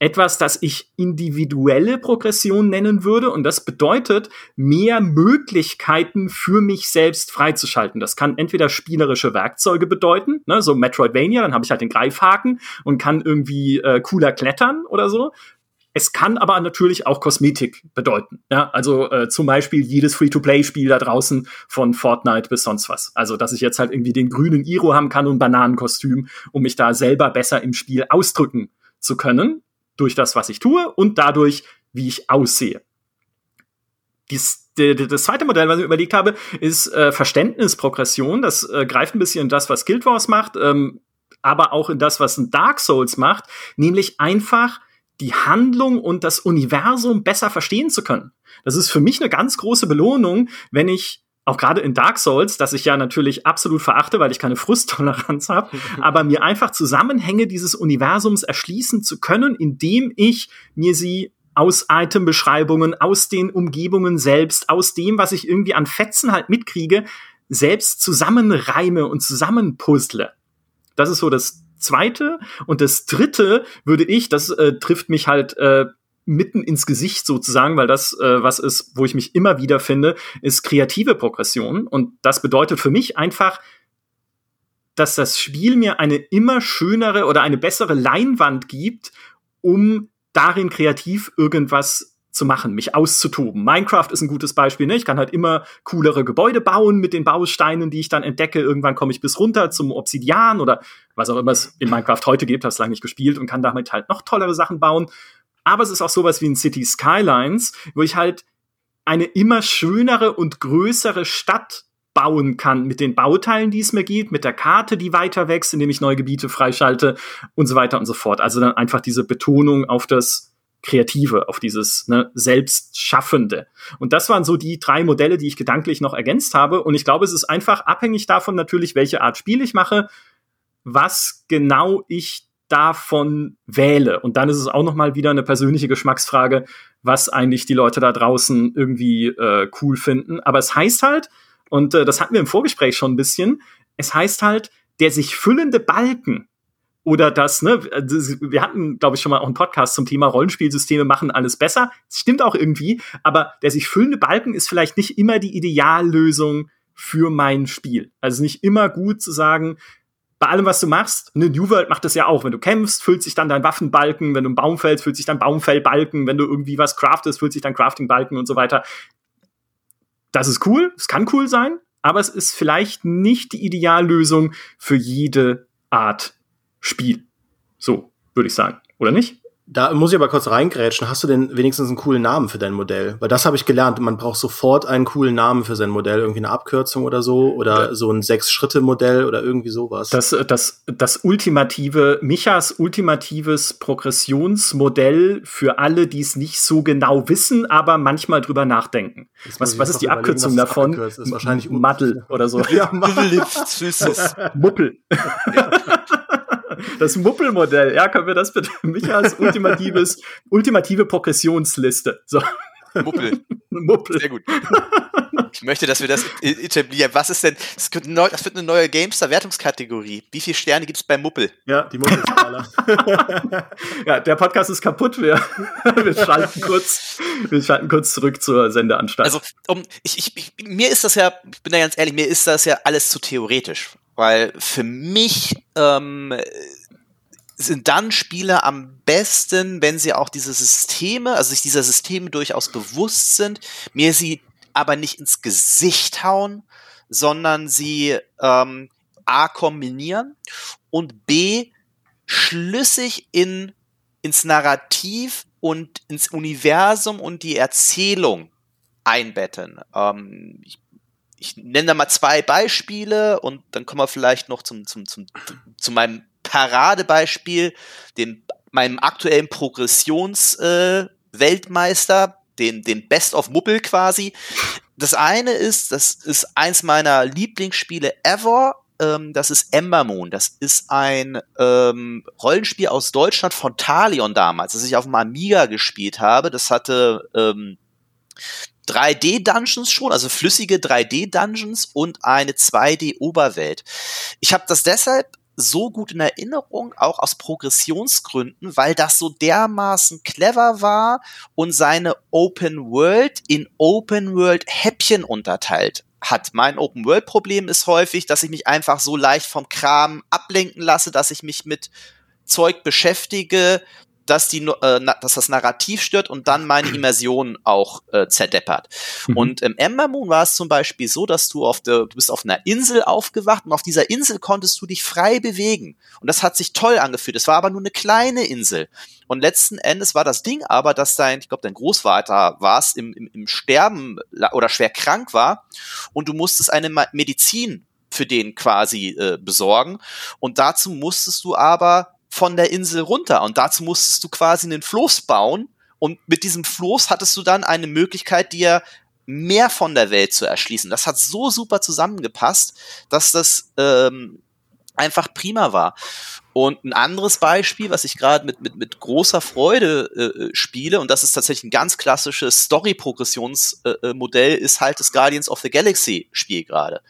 S1: etwas, das ich individuelle Progression nennen würde. Und das bedeutet, mehr Möglichkeiten für mich selbst freizuschalten. Das kann entweder spielerische Werkzeuge bedeuten, ne, so Metroidvania, dann habe ich halt den Greifhaken und kann irgendwie äh, cooler klettern oder so. Es kann aber natürlich auch Kosmetik bedeuten. Ja, also äh, zum Beispiel jedes Free-to-Play-Spiel da draußen von Fortnite bis sonst was. Also, dass ich jetzt halt irgendwie den grünen Iro haben kann und Bananenkostüm, um mich da selber besser im Spiel ausdrücken zu können. Durch das, was ich tue und dadurch, wie ich aussehe. Dies, das zweite Modell, was ich überlegt habe, ist äh, Verständnisprogression. Das äh, greift ein bisschen in das, was Guild Wars macht, ähm, aber auch in das, was ein Dark Souls macht, nämlich einfach die Handlung und das Universum besser verstehen zu können. Das ist für mich eine ganz große Belohnung, wenn ich auch gerade in Dark Souls, das ich ja natürlich absolut verachte, weil ich keine Frusttoleranz habe, *laughs* aber mir einfach Zusammenhänge dieses Universums erschließen zu können, indem ich mir sie aus Itembeschreibungen, aus den Umgebungen selbst, aus dem, was ich irgendwie an Fetzen halt mitkriege, selbst zusammenreime und zusammenpuzzle. Das ist so das zweite. Und das dritte würde ich, das äh, trifft mich halt äh, mitten ins Gesicht sozusagen, weil das äh, was ist, wo ich mich immer wieder finde, ist kreative Progression. Und das bedeutet für mich einfach, dass das Spiel mir eine immer schönere oder eine bessere Leinwand gibt, um darin kreativ irgendwas zu machen, mich auszutoben. Minecraft ist ein gutes Beispiel. Ne? Ich kann halt immer coolere Gebäude bauen mit den Bausteinen, die ich dann entdecke. Irgendwann komme ich bis runter zum Obsidian oder was auch immer es in Minecraft heute gibt, habe es lange nicht gespielt und kann damit halt noch tollere Sachen bauen. Aber es ist auch sowas wie ein City Skylines, wo ich halt eine immer schönere und größere Stadt bauen kann mit den Bauteilen, die es mir gibt, mit der Karte, die weiter wächst, indem ich neue Gebiete freischalte und so weiter und so fort. Also dann einfach diese Betonung auf das Kreative, auf dieses ne, Selbstschaffende. Und das waren so die drei Modelle, die ich gedanklich noch ergänzt habe. Und ich glaube, es ist einfach abhängig davon natürlich, welche Art Spiel ich mache, was genau ich davon wähle. Und dann ist es auch noch mal wieder eine persönliche Geschmacksfrage, was eigentlich die Leute da draußen irgendwie äh, cool finden. Aber es heißt halt, und äh, das hatten wir im Vorgespräch schon ein bisschen, es heißt halt, der sich füllende Balken oder das, ne, wir hatten, glaube ich, schon mal auch einen Podcast zum Thema Rollenspielsysteme machen alles besser. Das stimmt auch irgendwie, aber der sich füllende Balken ist vielleicht nicht immer die Ideallösung für mein Spiel. Also nicht immer gut zu sagen, bei allem, was du machst, ne, New World macht das ja auch. Wenn du kämpfst, füllt sich dann dein Waffenbalken, wenn du einen Baum fällst, füllt sich dein Baumfellbalken, wenn du irgendwie was craftest, füllt sich dein Craftingbalken und so weiter. Das ist cool, es kann cool sein, aber es ist vielleicht nicht die Ideallösung für jede Art Spiel. So, würde ich sagen. Oder nicht?
S2: Da muss ich aber kurz reingrätschen. Hast du denn wenigstens einen coolen Namen für dein Modell? Weil das habe ich gelernt. Man braucht sofort einen coolen Namen für sein Modell. Irgendwie eine Abkürzung oder so. Oder ja. so ein Sechs-Schritte-Modell oder irgendwie sowas.
S1: Das, das, das ultimative, Michas ultimatives Progressionsmodell für alle, die es nicht so genau wissen, aber manchmal drüber nachdenken. Was, was ist die Abkürzung davon?
S2: Ist wahrscheinlich
S1: Maddel oder so. *laughs*
S3: Ja, *laughs* Muppel.
S1: Muppel. *laughs* Das Muppelmodell, ja, können wir das bitte? *laughs* Michaels ultimatives, ultimative Progressionsliste. So.
S3: Muppel. *laughs* Muppel. Sehr gut. Ich möchte, dass wir das etablieren. Was ist denn, das wird, eine neue Gamestar-Wertungskategorie. Wie viele Sterne gibt es bei Muppel?
S1: Ja, die Muppelskala. *laughs* ja, der Podcast ist kaputt. Wir, *laughs* wir, schalten kurz, wir schalten kurz zurück zur Sendeanstalt.
S3: Also, um, ich, ich, ich, mir ist das ja, ich bin da ganz ehrlich, mir ist das ja alles zu theoretisch. Weil für mich ähm, sind dann Spiele am besten, wenn sie auch diese Systeme, also sich dieser Systeme durchaus bewusst sind, mir sie aber nicht ins Gesicht hauen, sondern sie ähm, A kombinieren und B schlüssig in, ins Narrativ und ins Universum und die Erzählung einbetten. Ähm, ich ich nenne da mal zwei Beispiele und dann kommen wir vielleicht noch zum, zum, zum, zu meinem Paradebeispiel, dem, meinem aktuellen Progressions-Weltmeister, äh, den, den Best of Muppel quasi. Das eine ist, das ist eins meiner Lieblingsspiele ever. Ähm, das ist Ember Moon. Das ist ein ähm, Rollenspiel aus Deutschland von Talion damals, das ich auf dem Amiga gespielt habe. Das hatte ähm, 3D-Dungeons schon, also flüssige 3D-Dungeons und eine 2D-Oberwelt. Ich habe das deshalb so gut in Erinnerung, auch aus Progressionsgründen, weil das so dermaßen clever war und seine Open World in Open World Häppchen unterteilt hat. Mein Open World Problem ist häufig, dass ich mich einfach so leicht vom Kram ablenken lasse, dass ich mich mit Zeug beschäftige, dass, die, äh, dass das Narrativ stört und dann meine *clears throat* Immersion auch äh, zerdeppert. Mhm. Und im Ember Moon war es zum Beispiel so, dass du auf der, du bist auf einer Insel aufgewacht und auf dieser Insel konntest du dich frei bewegen. Und das hat sich toll angefühlt. Es war aber nur eine kleine Insel. Und letzten Endes war das Ding aber, dass dein, ich glaube, dein Großvater war es, im, im, im Sterben oder schwer krank war und du musstest eine Medizin für den quasi äh, besorgen. Und dazu musstest du aber von der Insel runter. Und dazu musstest du quasi einen Floß bauen. Und mit diesem Floß hattest du dann eine Möglichkeit, dir mehr von der Welt zu erschließen. Das hat so super zusammengepasst, dass das ähm, einfach prima war. Und ein anderes Beispiel, was ich gerade mit, mit, mit großer Freude äh, spiele, und das ist tatsächlich ein ganz klassisches Story-Progressionsmodell, äh, ist halt das Guardians of the Galaxy-Spiel gerade.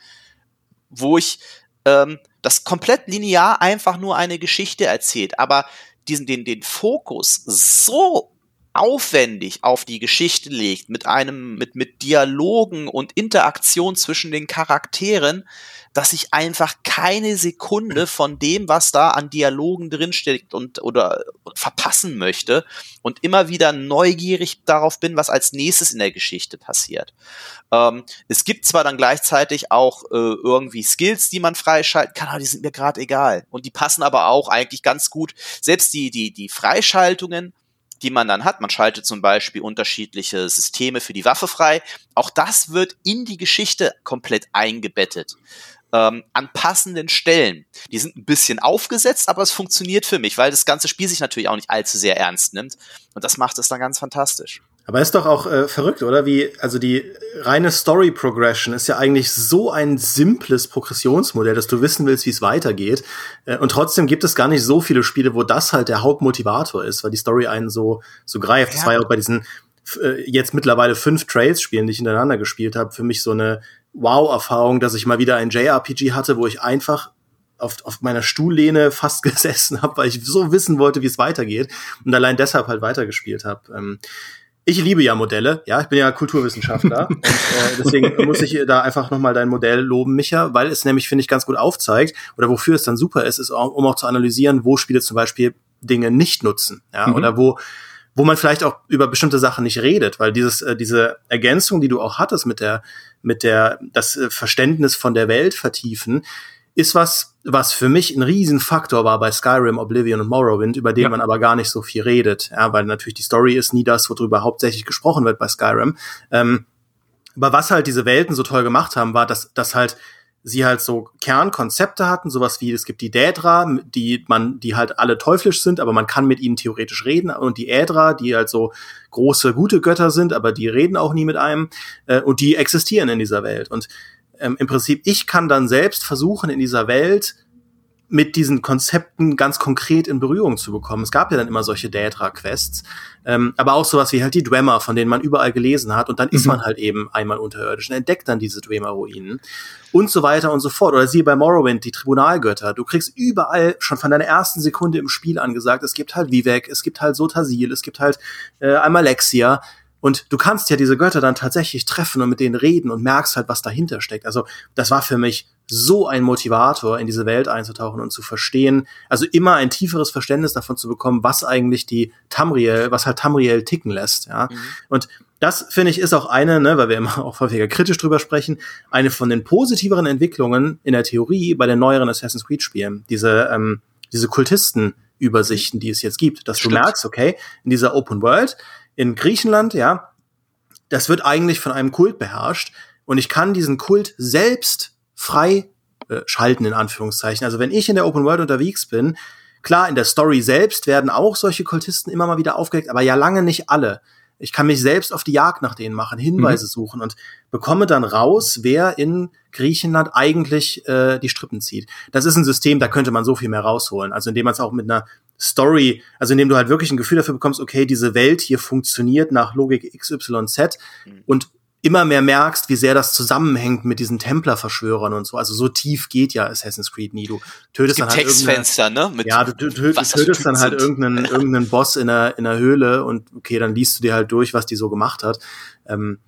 S3: Wo ich ähm, das komplett linear einfach nur eine Geschichte erzählt, aber diesen, den, den Fokus so aufwendig auf die Geschichte legt, mit einem, mit, mit Dialogen und Interaktion zwischen den Charakteren, dass ich einfach keine Sekunde von dem, was da an Dialogen drinsteckt und oder verpassen möchte und immer wieder neugierig darauf bin, was als nächstes in der Geschichte passiert. Ähm, es gibt zwar dann gleichzeitig auch äh, irgendwie Skills, die man freischalten kann, aber die sind mir gerade egal. Und die passen aber auch eigentlich ganz gut. Selbst die, die, die Freischaltungen, die man dann hat. Man schaltet zum Beispiel unterschiedliche Systeme für die Waffe frei. Auch das wird in die Geschichte komplett eingebettet ähm, an passenden Stellen. Die sind ein bisschen aufgesetzt, aber es funktioniert für mich, weil das ganze Spiel sich natürlich auch nicht allzu sehr ernst nimmt. Und das macht es dann ganz fantastisch.
S2: Aber ist doch auch äh, verrückt, oder? Wie, also die reine Story Progression ist ja eigentlich so ein simples Progressionsmodell, dass du wissen willst, wie es weitergeht. Äh, und trotzdem gibt es gar nicht so viele Spiele, wo das halt der Hauptmotivator ist, weil die Story einen so, so greift. Ja. Das war ja auch bei diesen äh, jetzt mittlerweile fünf Trails-Spielen, die ich hintereinander gespielt habe, für mich so eine Wow-Erfahrung, dass ich mal wieder ein JRPG hatte, wo ich einfach auf, auf meiner Stuhllehne fast *laughs* gesessen habe, weil ich so wissen wollte, wie es weitergeht und allein deshalb halt weitergespielt habe. Ähm, ich liebe ja Modelle, ja, ich bin ja Kulturwissenschaftler *laughs* und äh, deswegen muss ich da einfach nochmal dein Modell loben, Micha, weil es nämlich, finde ich, ganz gut aufzeigt oder wofür es dann super ist, ist, auch, um auch zu analysieren, wo Spiele zum Beispiel Dinge nicht nutzen, ja, mhm. oder wo wo man vielleicht auch über bestimmte Sachen nicht redet, weil dieses äh, diese Ergänzung, die du auch hattest mit der mit der das äh, Verständnis von der Welt vertiefen, ist was, was für mich ein Riesenfaktor war bei Skyrim, Oblivion und Morrowind, über den ja. man aber gar nicht so viel redet, ja, weil natürlich die Story ist nie das, worüber hauptsächlich gesprochen wird bei Skyrim. Ähm, aber was halt diese Welten so toll gemacht haben, war, dass, dass halt sie halt so Kernkonzepte hatten, sowas wie es gibt die Daedra, die man, die halt alle teuflisch sind, aber man kann mit ihnen theoretisch reden und die Ädra, die halt so große gute Götter sind, aber die reden auch nie mit einem äh, und die existieren in dieser Welt und ähm, im Prinzip ich kann dann selbst versuchen in dieser Welt mit diesen Konzepten ganz konkret in Berührung zu bekommen. Es gab ja dann immer solche Daedra-Quests, ähm, aber auch sowas wie halt die Dwemer, von denen man überall gelesen hat und dann mhm. ist man halt eben einmal unterirdisch und entdeckt dann diese Dwemer-Ruinen und so weiter und so fort. Oder siehe bei Morrowind, die Tribunalgötter. Du kriegst überall schon von deiner ersten Sekunde im Spiel angesagt, es gibt halt Vivek, es gibt halt Sotasil, es gibt halt äh, Amalexia und du kannst ja diese Götter dann tatsächlich treffen und mit denen reden und merkst halt, was dahinter steckt. Also das war für mich so ein Motivator, in diese Welt einzutauchen und zu verstehen, also immer ein tieferes Verständnis davon zu bekommen, was eigentlich die Tamriel, was halt Tamriel ticken lässt. Ja? Mhm. Und das finde ich ist auch eine, ne, weil wir immer auch häufiger kritisch drüber sprechen, eine von den positiveren Entwicklungen in der Theorie bei den neueren Assassin's Creed Spielen. Diese ähm, diese Kultistenübersichten, die es jetzt gibt, dass Stimmt. du merkst, okay, in dieser Open World in Griechenland, ja, das wird eigentlich von einem Kult beherrscht und ich kann diesen Kult selbst frei äh, schalten, in Anführungszeichen. Also wenn ich in der Open World unterwegs bin, klar, in der Story selbst werden auch solche Kultisten immer mal wieder aufgedeckt, aber ja lange nicht alle. Ich kann mich selbst auf die Jagd nach denen machen, Hinweise mhm. suchen und bekomme dann raus, wer in Griechenland eigentlich äh, die Strippen zieht. Das ist ein System, da könnte man so viel mehr rausholen. Also indem man es auch mit einer Story, also indem du halt wirklich ein Gefühl dafür bekommst, okay, diese Welt hier funktioniert nach Logik XYZ mhm. und immer mehr merkst, wie sehr das zusammenhängt mit diesen Templer-Verschwörern und so. Also so tief geht ja Assassin's Creed nie. Du tötest dann halt
S3: Textfenster, ne?
S2: Mit ja, du, du, du tötest dann halt irgendeinen, irgendeinen Boss in der, in der Höhle und okay, dann liest du dir halt durch, was die so gemacht hat. Ähm,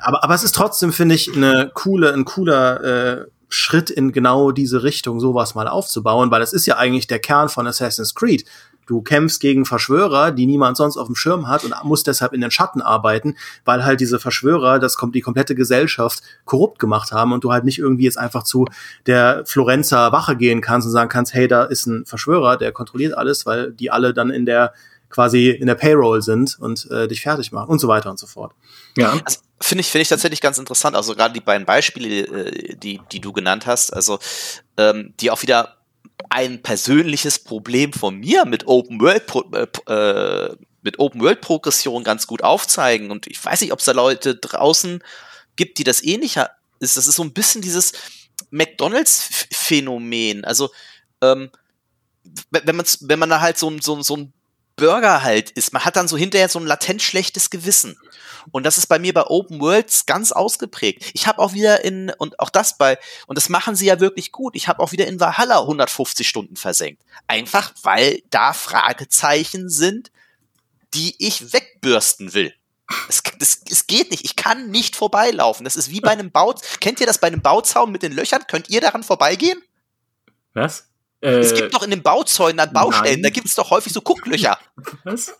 S2: aber, aber es ist trotzdem, finde ich, eine coole, ein cooler äh, Schritt in genau diese Richtung, sowas mal aufzubauen, weil das ist ja eigentlich der Kern von Assassin's Creed. Du kämpfst gegen Verschwörer, die niemand sonst auf dem Schirm hat und musst deshalb in den Schatten arbeiten, weil halt diese Verschwörer das kommt die komplette Gesellschaft korrupt gemacht haben und du halt nicht irgendwie jetzt einfach zu der Florenzer Wache gehen kannst und sagen kannst, hey, da ist ein Verschwörer, der kontrolliert alles, weil die alle dann in der quasi in der Payroll sind und äh, dich fertig machen und so weiter und so fort.
S3: Ja. Also, finde ich finde ich tatsächlich ganz interessant. Also gerade die beiden Beispiele, äh, die die du genannt hast, also ähm, die auch wieder ein persönliches Problem von mir mit Open World äh, äh, mit Open World Progression ganz gut aufzeigen und ich weiß nicht, ob es da Leute draußen gibt, die das ähnlicher ist. Das ist so ein bisschen dieses McDonalds Phänomen. Also ähm, wenn man wenn man da halt so, so, so ein Burger halt ist, man hat dann so hinterher so ein latent schlechtes Gewissen. Und das ist bei mir bei Open Worlds ganz ausgeprägt. Ich habe auch wieder in, und auch das bei, und das machen sie ja wirklich gut, ich habe auch wieder in Valhalla 150 Stunden versenkt. Einfach weil da Fragezeichen sind, die ich wegbürsten will. Es, das, es geht nicht. Ich kann nicht vorbeilaufen. Das ist wie bei einem Bau. Kennt ihr das bei einem Bauzaun mit den Löchern? Könnt ihr daran vorbeigehen?
S1: Was?
S3: Äh, es gibt doch in den Bauzäunen an Baustellen, nein. da gibt es doch häufig so Gucklöcher. Was?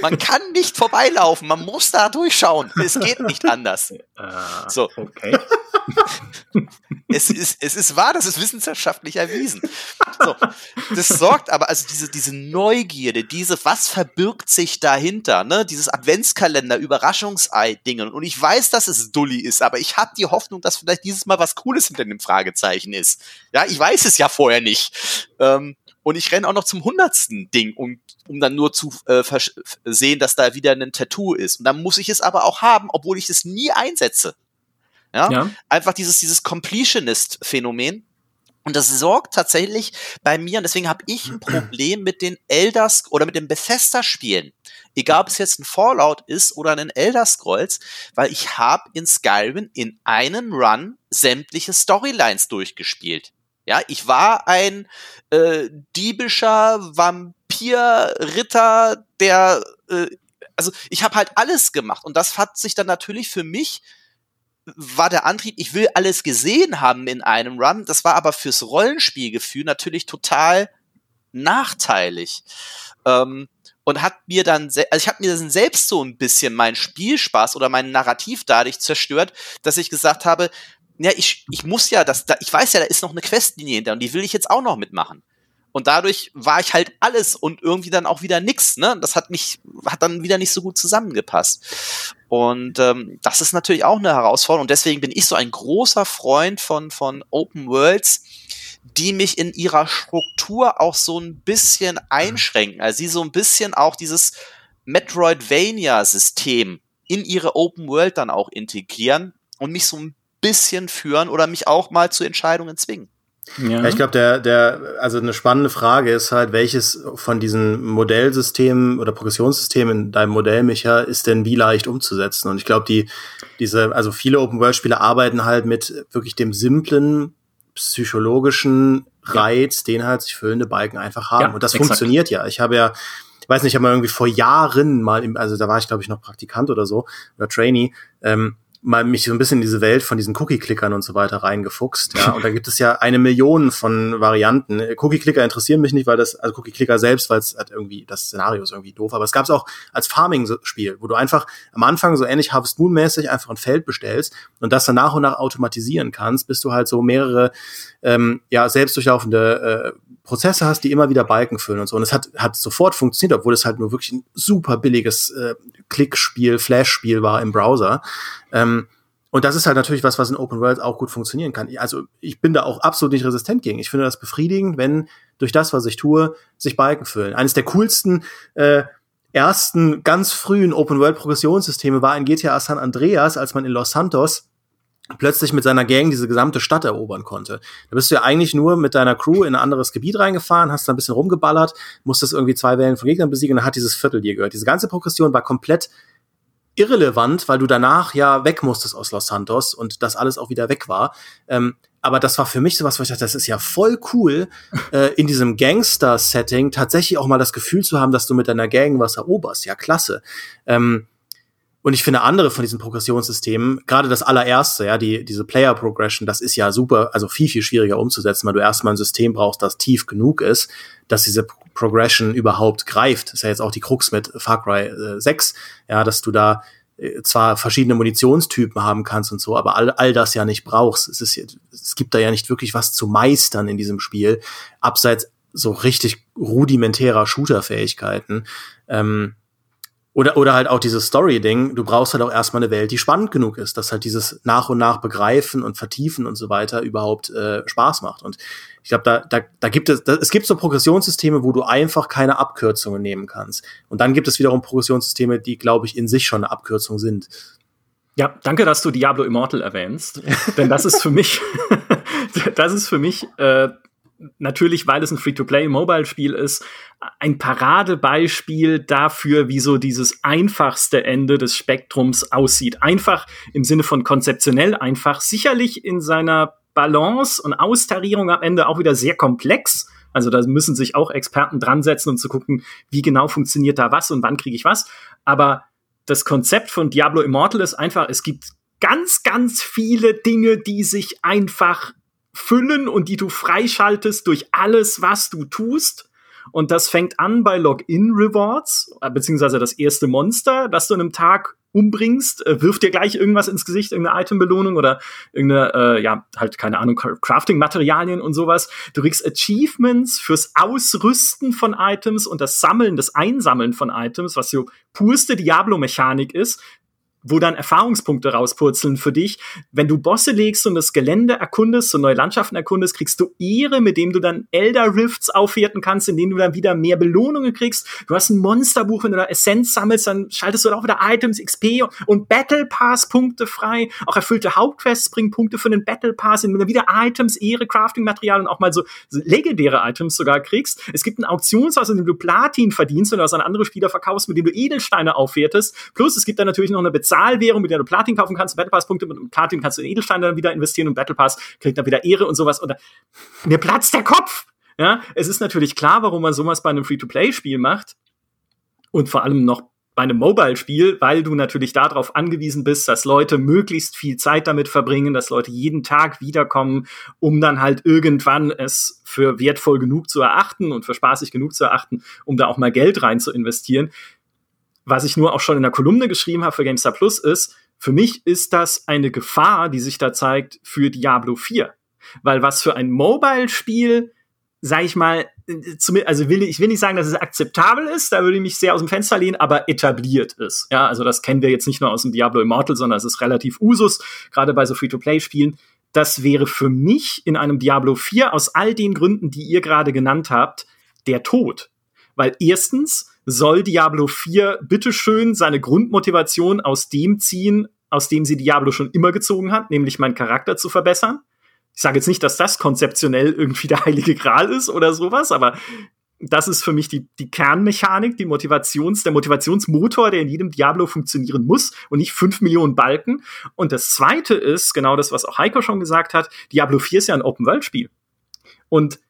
S3: Man kann nicht vorbeilaufen, man muss da durchschauen. Es geht nicht anders.
S1: Uh, so. Okay. *laughs*
S3: es, ist, es ist wahr, das ist wissenschaftlich erwiesen. So. Das sorgt aber, also diese, diese Neugierde, diese, was verbirgt sich dahinter, ne? Dieses Adventskalender, Überraschungsei-Dingen. Und ich weiß, dass es Dulli ist, aber ich habe die Hoffnung, dass vielleicht dieses Mal was Cooles hinter dem Fragezeichen ist. Ja, ich weiß es ja vorher nicht. Ähm, und ich renne auch noch zum hundertsten Ding, um, um dann nur zu äh, sehen, dass da wieder ein Tattoo ist. Und dann muss ich es aber auch haben, obwohl ich es nie einsetze. Ja? ja. Einfach dieses, dieses Completionist-Phänomen. Und das sorgt tatsächlich bei mir, und deswegen habe ich ein Problem mit den Elders oder mit den Bethesda-Spielen. Egal, ob es jetzt ein Fallout ist oder ein Elder Scrolls, weil ich habe in Skyrim in einem Run sämtliche Storylines durchgespielt. Ja, ich war ein äh, diebischer Vampirritter, der äh, also ich habe halt alles gemacht und das hat sich dann natürlich für mich war der Antrieb, ich will alles gesehen haben in einem Run. Das war aber fürs Rollenspielgefühl natürlich total nachteilig. Ähm, und hat mir dann, also ich habe mir dann selbst so ein bisschen meinen Spielspaß oder mein Narrativ dadurch zerstört, dass ich gesagt habe, ja, ich, ich muss ja, das, da, ich weiß ja, da ist noch eine Questlinie hinter und die will ich jetzt auch noch mitmachen. Und dadurch war ich halt alles und irgendwie dann auch wieder nix, ne? Das hat mich, hat dann wieder nicht so gut zusammengepasst. Und ähm, das ist natürlich auch eine Herausforderung. Und deswegen bin ich so ein großer Freund von, von Open Worlds, die mich in ihrer Struktur auch so ein bisschen einschränken. Also sie so ein bisschen auch dieses Metroidvania-System in ihre Open World dann auch integrieren und mich so ein bisschen führen oder mich auch mal zu Entscheidungen zwingen.
S2: Ja. ja ich glaube, der, der, also eine spannende Frage ist halt, welches von diesen Modellsystemen oder Progressionssystemen in deinem Modell, Micha, ist denn wie leicht umzusetzen? Und ich glaube, die, diese, also viele Open-World-Spiele arbeiten halt mit wirklich dem simplen psychologischen Reiz, ja. den halt sich füllende Balken einfach haben. Ja, Und das exakt. funktioniert ja. Ich habe ja, ich weiß nicht, ich habe mal irgendwie vor Jahren mal, im, also da war ich glaube ich noch Praktikant oder so oder Trainee, ähm, mal mich so ein bisschen in diese Welt von diesen Cookie-Clickern und so weiter reingefuchst. Ja, *laughs* und da gibt es ja eine Million von Varianten. Cookie-Clicker interessieren mich nicht, weil das, also Cookie-Clicker selbst, weil es halt irgendwie, das Szenario ist irgendwie doof. Aber es gab es auch als Farming-Spiel, wo du einfach am Anfang so ähnlich Harvest Moon-mäßig einfach ein Feld bestellst und das dann nach und nach automatisieren kannst, bis du halt so mehrere, ähm, ja, selbst durchlaufende äh, Prozesse hast, die immer wieder Balken füllen und so. Und es hat, hat sofort funktioniert, obwohl es halt nur wirklich ein super billiges äh, Klickspiel, Flash-Spiel war im Browser. Ähm, und das ist halt natürlich was, was in Open World auch gut funktionieren kann. Also ich bin da auch absolut nicht resistent gegen. Ich finde das befriedigend, wenn durch das, was ich tue, sich Balken füllen. Eines der coolsten äh, ersten ganz frühen Open World Progressionssysteme war in GTA San Andreas, als man in Los Santos plötzlich mit seiner Gang diese gesamte Stadt erobern konnte. Da bist du ja eigentlich nur mit deiner Crew in ein anderes Gebiet reingefahren, hast da ein bisschen rumgeballert, musstest irgendwie zwei Wellen von Gegnern besiegen und dann hat dieses Viertel dir gehört. Diese ganze Progression war komplett irrelevant, weil du danach ja weg musstest aus Los Santos und das alles auch wieder weg war. Ähm, aber das war für mich sowas, wo ich dachte, das ist ja voll cool, äh, in diesem Gangster-Setting tatsächlich auch mal das Gefühl zu haben, dass du mit deiner Gang was eroberst. Ja, klasse. Ähm, und ich finde andere von diesen Progressionssystemen, gerade das allererste, ja, die, diese Player Progression, das ist ja super, also viel, viel schwieriger umzusetzen, weil du erstmal ein System brauchst, das tief genug ist, dass diese Progression überhaupt greift. Das ist ja jetzt auch die Krux mit Far Cry äh, 6, ja, dass du da äh, zwar verschiedene Munitionstypen haben kannst und so, aber all, all das ja nicht brauchst. Es, ist, es gibt da ja nicht wirklich was zu meistern in diesem Spiel, abseits so richtig rudimentärer Shooter-Fähigkeiten. Ähm, oder, oder halt auch dieses Story-Ding, du brauchst halt auch erstmal eine Welt, die spannend genug ist, dass halt dieses nach und nach begreifen und vertiefen und so weiter überhaupt äh, Spaß macht. Und ich glaube, da, da, da gibt es, da, es gibt so Progressionssysteme, wo du einfach keine Abkürzungen nehmen kannst. Und dann gibt es wiederum Progressionssysteme, die, glaube ich, in sich schon eine Abkürzung sind.
S1: Ja, danke, dass du Diablo Immortal erwähnst. *laughs* Denn das ist für mich, *laughs* das ist für mich äh, natürlich, weil es ein Free-to-Play-Mobile-Spiel ist, ein Paradebeispiel dafür, wie so dieses einfachste Ende des Spektrums aussieht. Einfach im Sinne von konzeptionell einfach, sicherlich in seiner Balance und Austarierung am Ende auch wieder sehr komplex. Also da müssen sich auch Experten dran setzen, um zu gucken, wie genau funktioniert da was und wann kriege ich was. Aber das Konzept von Diablo Immortal ist einfach, es gibt ganz, ganz viele Dinge, die sich einfach füllen und die du freischaltest durch alles, was du tust. Und das fängt an bei Login-Rewards, äh, beziehungsweise das erste Monster, das du an einem Tag umbringst, äh, wirft dir gleich irgendwas ins Gesicht, irgendeine Item-Belohnung oder irgendeine, äh, ja, halt, keine Ahnung, Crafting-Materialien und sowas. Du kriegst Achievements fürs Ausrüsten von Items und das Sammeln, das Einsammeln von Items, was so purste Diablo-Mechanik ist wo dann Erfahrungspunkte rauspurzeln für dich. Wenn du Bosse legst und das Gelände erkundest und neue Landschaften erkundest, kriegst du Ehre, mit dem du dann Elder Rifts aufwerten kannst, in denen du dann wieder mehr Belohnungen kriegst. Du hast ein Monsterbuch, wenn du da Essenz sammelst, dann schaltest du auch wieder Items, XP und Battle Pass Punkte frei. Auch erfüllte Hauptquests bringen Punkte für den Battle Pass, in dem du wieder Items, Ehre, Crafting Material und auch mal so legendäre Items sogar kriegst. Es gibt ein Auktionshaus, in dem du Platin verdienst und du hast an andere Spieler verkaufst, mit dem du Edelsteine aufwertest. Plus es gibt dann natürlich noch eine Bezahlung Bezahlwährung, mit der du Platin kaufen kannst, Battle Pass Punkte mit Platin kannst du in Edelsteine dann wieder investieren und Battle Pass kriegt dann wieder Ehre und sowas. Und mir platzt der Kopf! Ja, es ist natürlich klar, warum man sowas bei einem Free-to-Play-Spiel macht. Und vor allem noch bei einem Mobile-Spiel, weil du natürlich darauf angewiesen bist, dass Leute möglichst viel Zeit damit verbringen, dass Leute jeden Tag wiederkommen, um dann halt irgendwann es für wertvoll genug zu erachten und für spaßig genug zu erachten, um da auch mal Geld rein zu investieren was ich nur auch schon in der Kolumne geschrieben habe für GameStar Plus ist, für mich ist das eine Gefahr, die sich da zeigt für Diablo 4. Weil was für ein Mobile-Spiel, sag ich mal, also will ich will nicht sagen, dass es akzeptabel ist, da würde ich mich sehr aus dem Fenster lehnen, aber etabliert ist. Ja, also das kennen wir jetzt nicht nur aus dem Diablo Immortal, sondern es ist relativ Usus, gerade bei so Free-to-Play-Spielen. Das wäre für mich in einem Diablo 4 aus all den Gründen, die ihr gerade genannt habt, der Tod. Weil erstens, soll Diablo 4 bitteschön seine Grundmotivation aus dem ziehen, aus dem sie Diablo schon immer gezogen hat, nämlich meinen Charakter zu verbessern. Ich sage jetzt nicht, dass das konzeptionell irgendwie der heilige Gral ist oder sowas, aber das ist für mich die, die Kernmechanik, die Motivations, der Motivationsmotor, der in jedem Diablo funktionieren muss und nicht fünf Millionen Balken. Und das zweite ist, genau das, was auch Heiko schon gesagt hat, Diablo 4 ist ja ein Open-World-Spiel. Und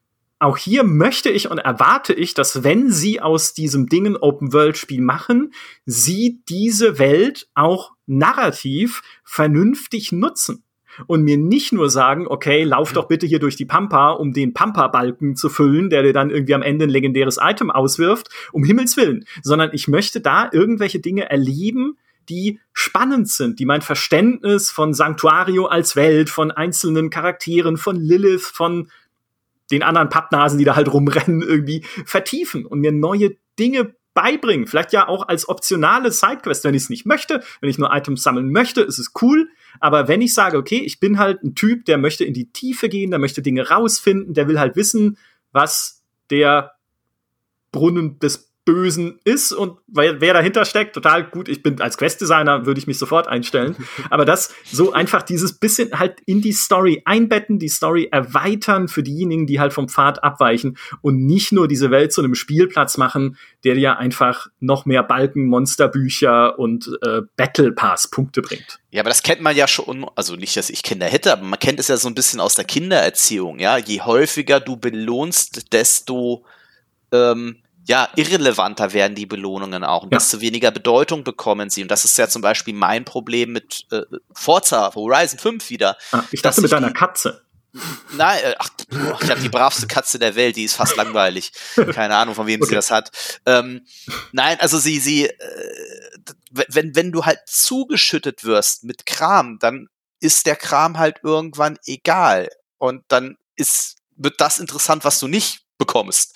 S1: auch hier möchte ich und erwarte ich, dass wenn sie aus diesem Ding ein Open-World-Spiel machen, sie diese Welt auch narrativ vernünftig nutzen. Und mir nicht nur sagen, okay, lauf doch bitte hier durch die Pampa, um den Pampa-Balken zu füllen, der dir dann irgendwie am Ende ein legendäres Item auswirft, um Himmels Willen, sondern ich möchte da irgendwelche Dinge erleben, die spannend sind, die mein Verständnis von Sanctuario als Welt, von einzelnen Charakteren, von Lilith, von den anderen Pappnasen, die da halt rumrennen, irgendwie vertiefen und mir neue Dinge beibringen. Vielleicht ja auch als optionale Sidequest, wenn ich es nicht möchte. Wenn ich nur Items sammeln möchte, ist es cool. Aber wenn ich sage, okay, ich bin halt ein Typ, der möchte in die Tiefe gehen, der möchte Dinge rausfinden, der will halt wissen, was der Brunnen des Bösen ist und wer, wer dahinter steckt, total gut. Ich bin als Questdesigner würde ich mich sofort einstellen. *laughs* Aber das so einfach dieses bisschen halt in die Story einbetten, die Story erweitern für diejenigen, die halt vom Pfad abweichen und nicht nur diese Welt zu einem Spielplatz machen, der dir einfach noch mehr Balken, Monsterbücher und äh, Battle Pass Punkte bringt.
S3: Ja, aber das kennt man ja schon, also nicht, dass ich Kinder hätte, aber man kennt es ja so ein bisschen aus der Kindererziehung, ja. Je häufiger du belohnst, desto ähm, ja, irrelevanter werden die Belohnungen auch und ja. desto weniger Bedeutung bekommen sie. Und das ist ja zum Beispiel mein Problem mit äh, Forza Horizon 5 wieder.
S1: Ah, ich dachte mit deiner Katze.
S3: Nein, äh, ach, ich habe die bravste Katze der Welt, die ist fast langweilig. Keine Ahnung, von wem okay. sie das hat. Ähm, nein, also sie, sie, äh, wenn, wenn du halt zugeschüttet wirst mit Kram, dann ist der Kram halt irgendwann egal. Und dann ist, wird das interessant, was du nicht bekommst.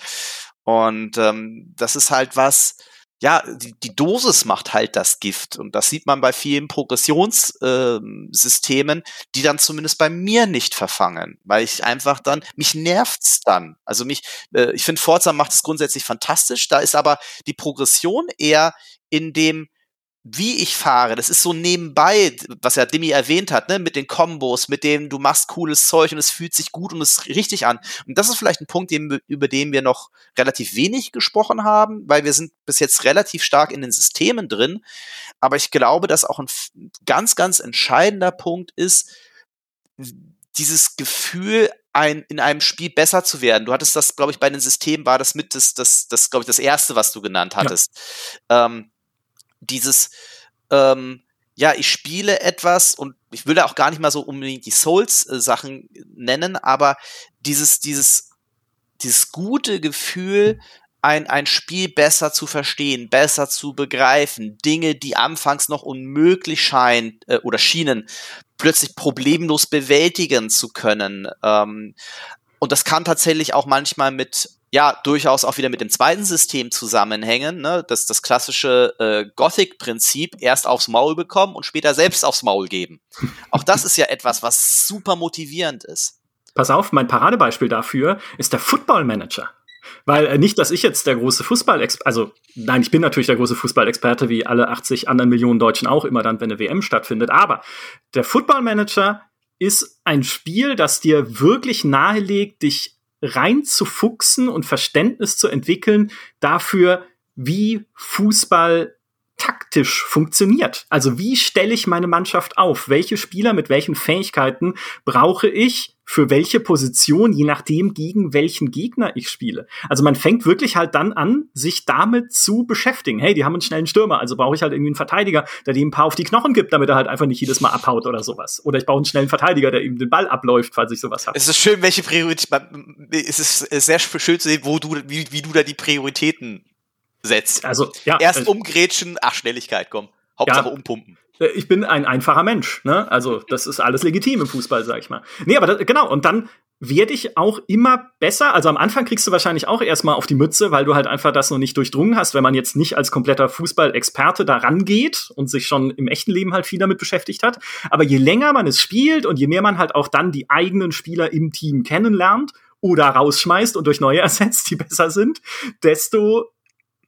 S3: Und ähm, das ist halt was, ja, die, die Dosis macht halt das Gift. Und das sieht man bei vielen Progressionssystemen, äh, die dann zumindest bei mir nicht verfangen. Weil ich einfach dann, mich nervt's dann. Also mich, äh, ich finde, Forza macht es grundsätzlich fantastisch. Da ist aber die Progression eher in dem, wie ich fahre, das ist so nebenbei, was ja Demi erwähnt hat, ne, mit den Kombos, mit dem du machst cooles Zeug und es fühlt sich gut und es ist richtig an. Und das ist vielleicht ein Punkt, den, über den wir noch relativ wenig gesprochen haben, weil wir sind bis jetzt relativ stark in den Systemen drin. Aber ich glaube, dass auch ein ganz, ganz entscheidender Punkt ist, dieses Gefühl, ein, in einem Spiel besser zu werden. Du hattest das, glaube ich, bei den Systemen war das mit das, das, das glaube ich, das erste, was du genannt hattest. Ja. Ähm, dieses, ähm, ja, ich spiele etwas und ich da auch gar nicht mal so unbedingt die Souls-Sachen nennen, aber dieses, dieses, dieses gute Gefühl, ein, ein Spiel besser zu verstehen, besser zu begreifen, Dinge, die anfangs noch unmöglich scheinen äh, oder schienen, plötzlich problemlos bewältigen zu können. Ähm, und das kann tatsächlich auch manchmal mit ja durchaus auch wieder mit dem zweiten System zusammenhängen, ne? das, das klassische äh, Gothic-Prinzip erst aufs Maul bekommen und später selbst aufs Maul geben. *laughs* Auch das ist ja etwas, was super motivierend ist.
S1: Pass auf, mein Paradebeispiel dafür ist der Football Manager. Weil äh, nicht, dass ich jetzt der große Fußball, also nein, ich bin natürlich der große Fußballexperte, wie alle 80 anderen Millionen Deutschen auch immer dann, wenn eine WM stattfindet. Aber der Football Manager ist ein Spiel, das dir wirklich nahelegt, dich reinzufuchsen und Verständnis zu entwickeln dafür, wie Fußball taktisch funktioniert. Also wie stelle ich meine Mannschaft auf? Welche Spieler mit welchen Fähigkeiten brauche ich für welche Position, je nachdem, gegen welchen Gegner ich spiele. Also man fängt wirklich halt dann an, sich damit zu beschäftigen. Hey, die haben einen schnellen Stürmer, also brauche ich halt irgendwie einen Verteidiger, der dem ein paar auf die Knochen gibt, damit er halt einfach nicht jedes Mal abhaut oder sowas. Oder ich brauche einen schnellen Verteidiger, der ihm den Ball abläuft, falls ich sowas habe.
S3: Es ist schön, welche Priorität, es ist sehr schön zu sehen, wo du, wie, wie du da die Prioritäten setzt.
S1: Also, ja.
S3: Erst äh, umgrätschen, ach, Schnelligkeit, komm. Hauptsache ja, umpumpen.
S1: Äh, ich bin ein einfacher Mensch, ne? Also, das ist alles legitim im Fußball, sag ich mal. Nee, aber das, genau, und dann werde ich auch immer besser. Also am Anfang kriegst du wahrscheinlich auch erstmal auf die Mütze, weil du halt einfach das noch nicht durchdrungen hast, wenn man jetzt nicht als kompletter Fußballexperte da rangeht und sich schon im echten Leben halt viel damit beschäftigt hat. Aber je länger man es spielt und je mehr man halt auch dann die eigenen Spieler im Team kennenlernt oder rausschmeißt und durch neue *laughs* ersetzt, die besser sind, desto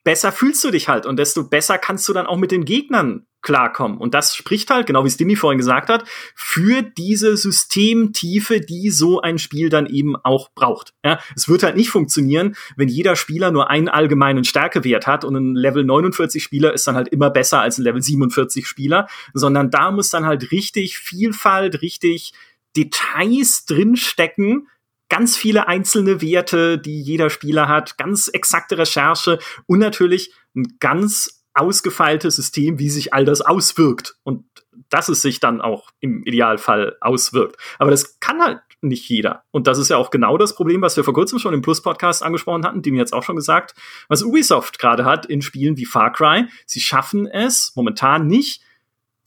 S1: besser fühlst du dich halt und desto besser kannst du dann auch mit den Gegnern klarkommen. Und das spricht halt, genau wie Stimmy vorhin gesagt hat, für diese Systemtiefe, die so ein Spiel dann eben auch braucht. Ja, es wird halt nicht funktionieren, wenn jeder Spieler nur einen allgemeinen Stärkewert hat und ein Level 49 Spieler ist dann halt immer besser als ein Level 47 Spieler, sondern da muss dann halt richtig Vielfalt, richtig Details drinstecken, ganz viele einzelne Werte, die jeder Spieler hat, ganz exakte Recherche und natürlich ein ganz ausgefeiltes System, wie sich all das auswirkt und dass es sich dann auch im Idealfall auswirkt. Aber das kann halt nicht jeder. Und das ist ja auch genau das Problem, was wir vor kurzem schon im Plus-Podcast angesprochen hatten, dem jetzt auch schon gesagt, was Ubisoft gerade hat in Spielen wie Far Cry. Sie schaffen es momentan nicht,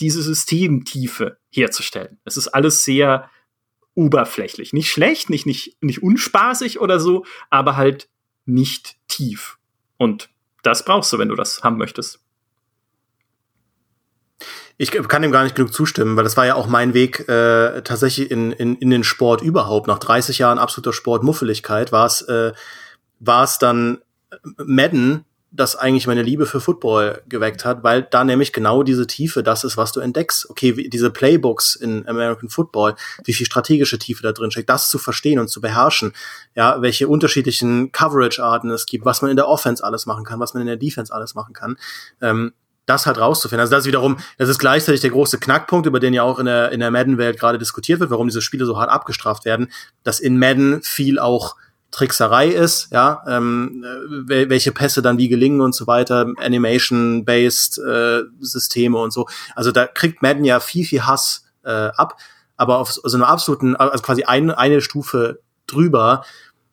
S1: diese Systemtiefe herzustellen. Es ist alles sehr oberflächlich. Nicht schlecht, nicht, nicht, nicht unspaßig oder so, aber halt nicht tief. Und das brauchst du, wenn du das haben möchtest.
S2: Ich kann dem gar nicht genug zustimmen, weil das war ja auch mein Weg äh, tatsächlich in, in, in den Sport überhaupt. Nach 30 Jahren absoluter Sportmuffeligkeit war es äh, war es dann Madden, das eigentlich meine Liebe für Football geweckt hat, weil da nämlich genau diese Tiefe das ist, was du entdeckst. Okay, wie, diese Playbooks in American Football, wie viel strategische Tiefe da drin steckt, das zu verstehen und zu beherrschen. Ja, welche unterschiedlichen Coverage-Arten es gibt, was man in der Offense alles machen kann, was man in der Defense alles machen kann. Ähm, das halt rauszufinden. Also das wiederum, das ist gleichzeitig der große Knackpunkt, über den ja auch in der, in der Madden-Welt gerade diskutiert wird, warum diese Spiele so hart abgestraft werden, dass in Madden viel auch Trickserei ist, ja, ähm, welche Pässe dann wie gelingen und so weiter, Animation-based äh, Systeme und so. Also da kriegt Madden ja viel, viel Hass äh, ab, aber auf so einer absoluten, also quasi ein, eine Stufe drüber,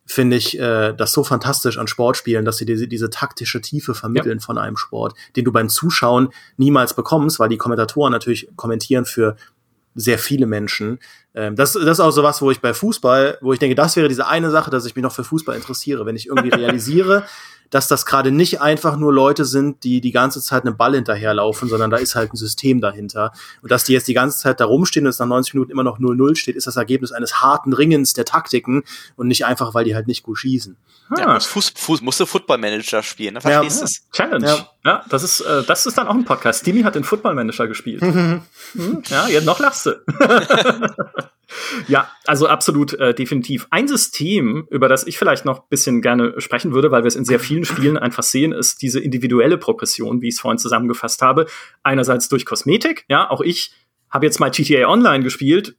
S2: finde ich äh, das so fantastisch an Sportspielen, dass sie diese, diese taktische Tiefe vermitteln ja. von einem Sport, den du beim Zuschauen niemals bekommst, weil die Kommentatoren natürlich kommentieren für sehr viele Menschen. Ähm, das, das ist auch so was, wo ich bei Fußball, wo ich denke, das wäre diese eine Sache, dass ich mich noch für Fußball interessiere. Wenn ich irgendwie *laughs* realisiere, dass das gerade nicht einfach nur Leute sind, die die ganze Zeit einen Ball hinterherlaufen, sondern da ist halt ein System dahinter. Und dass die jetzt die ganze Zeit da rumstehen und es nach 90 Minuten immer noch 0-0 steht, ist das Ergebnis eines harten Ringens der Taktiken und nicht einfach, weil die halt nicht gut schießen.
S3: Ja, ah. Fuß, Fuß, musst du Football Manager spielen, ne? Verstehst ja,
S1: es? Challenge. Ja. Ja, das ist, äh, das ist dann auch ein Podcast. Dimi hat den Football Manager gespielt. hm, ja, jetzt noch lachst du. *laughs* Ja, also absolut äh, definitiv. Ein System, über das ich vielleicht noch bisschen gerne sprechen würde, weil wir es in sehr vielen Spielen einfach sehen, ist diese individuelle Progression, wie ich es vorhin zusammengefasst habe. Einerseits durch Kosmetik, ja, auch ich habe jetzt mal GTA Online gespielt,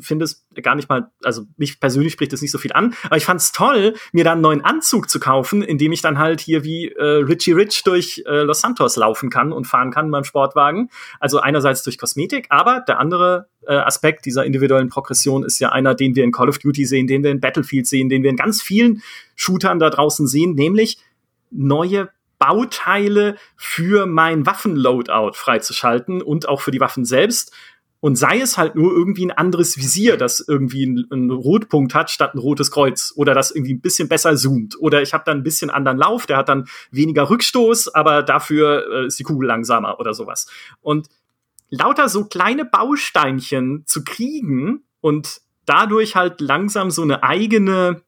S1: finde es gar nicht mal, also mich persönlich spricht das nicht so viel an, aber ich fand es toll, mir da einen neuen Anzug zu kaufen, in dem ich dann halt hier wie äh, Richie Rich durch äh, Los Santos laufen kann und fahren kann beim Sportwagen. Also einerseits durch Kosmetik, aber der andere äh, Aspekt dieser individuellen Progression ist ja einer, den wir in Call of Duty sehen, den wir in Battlefield sehen, den wir in ganz vielen Shootern da draußen sehen, nämlich neue Bauteile für mein Waffenloadout freizuschalten und auch für die Waffen selbst. Und sei es halt nur irgendwie ein anderes Visier, das irgendwie einen, Rotpunkt hat statt ein rotes Kreuz oder das irgendwie ein bisschen besser zoomt. Oder ich habe dann ein bisschen anderen Lauf, der hat dann weniger Rückstoß, aber dafür äh, ist die Kugel langsamer oder sowas. Und lauter so kleine Bausteinchen zu kriegen und dadurch halt langsam so eine eigene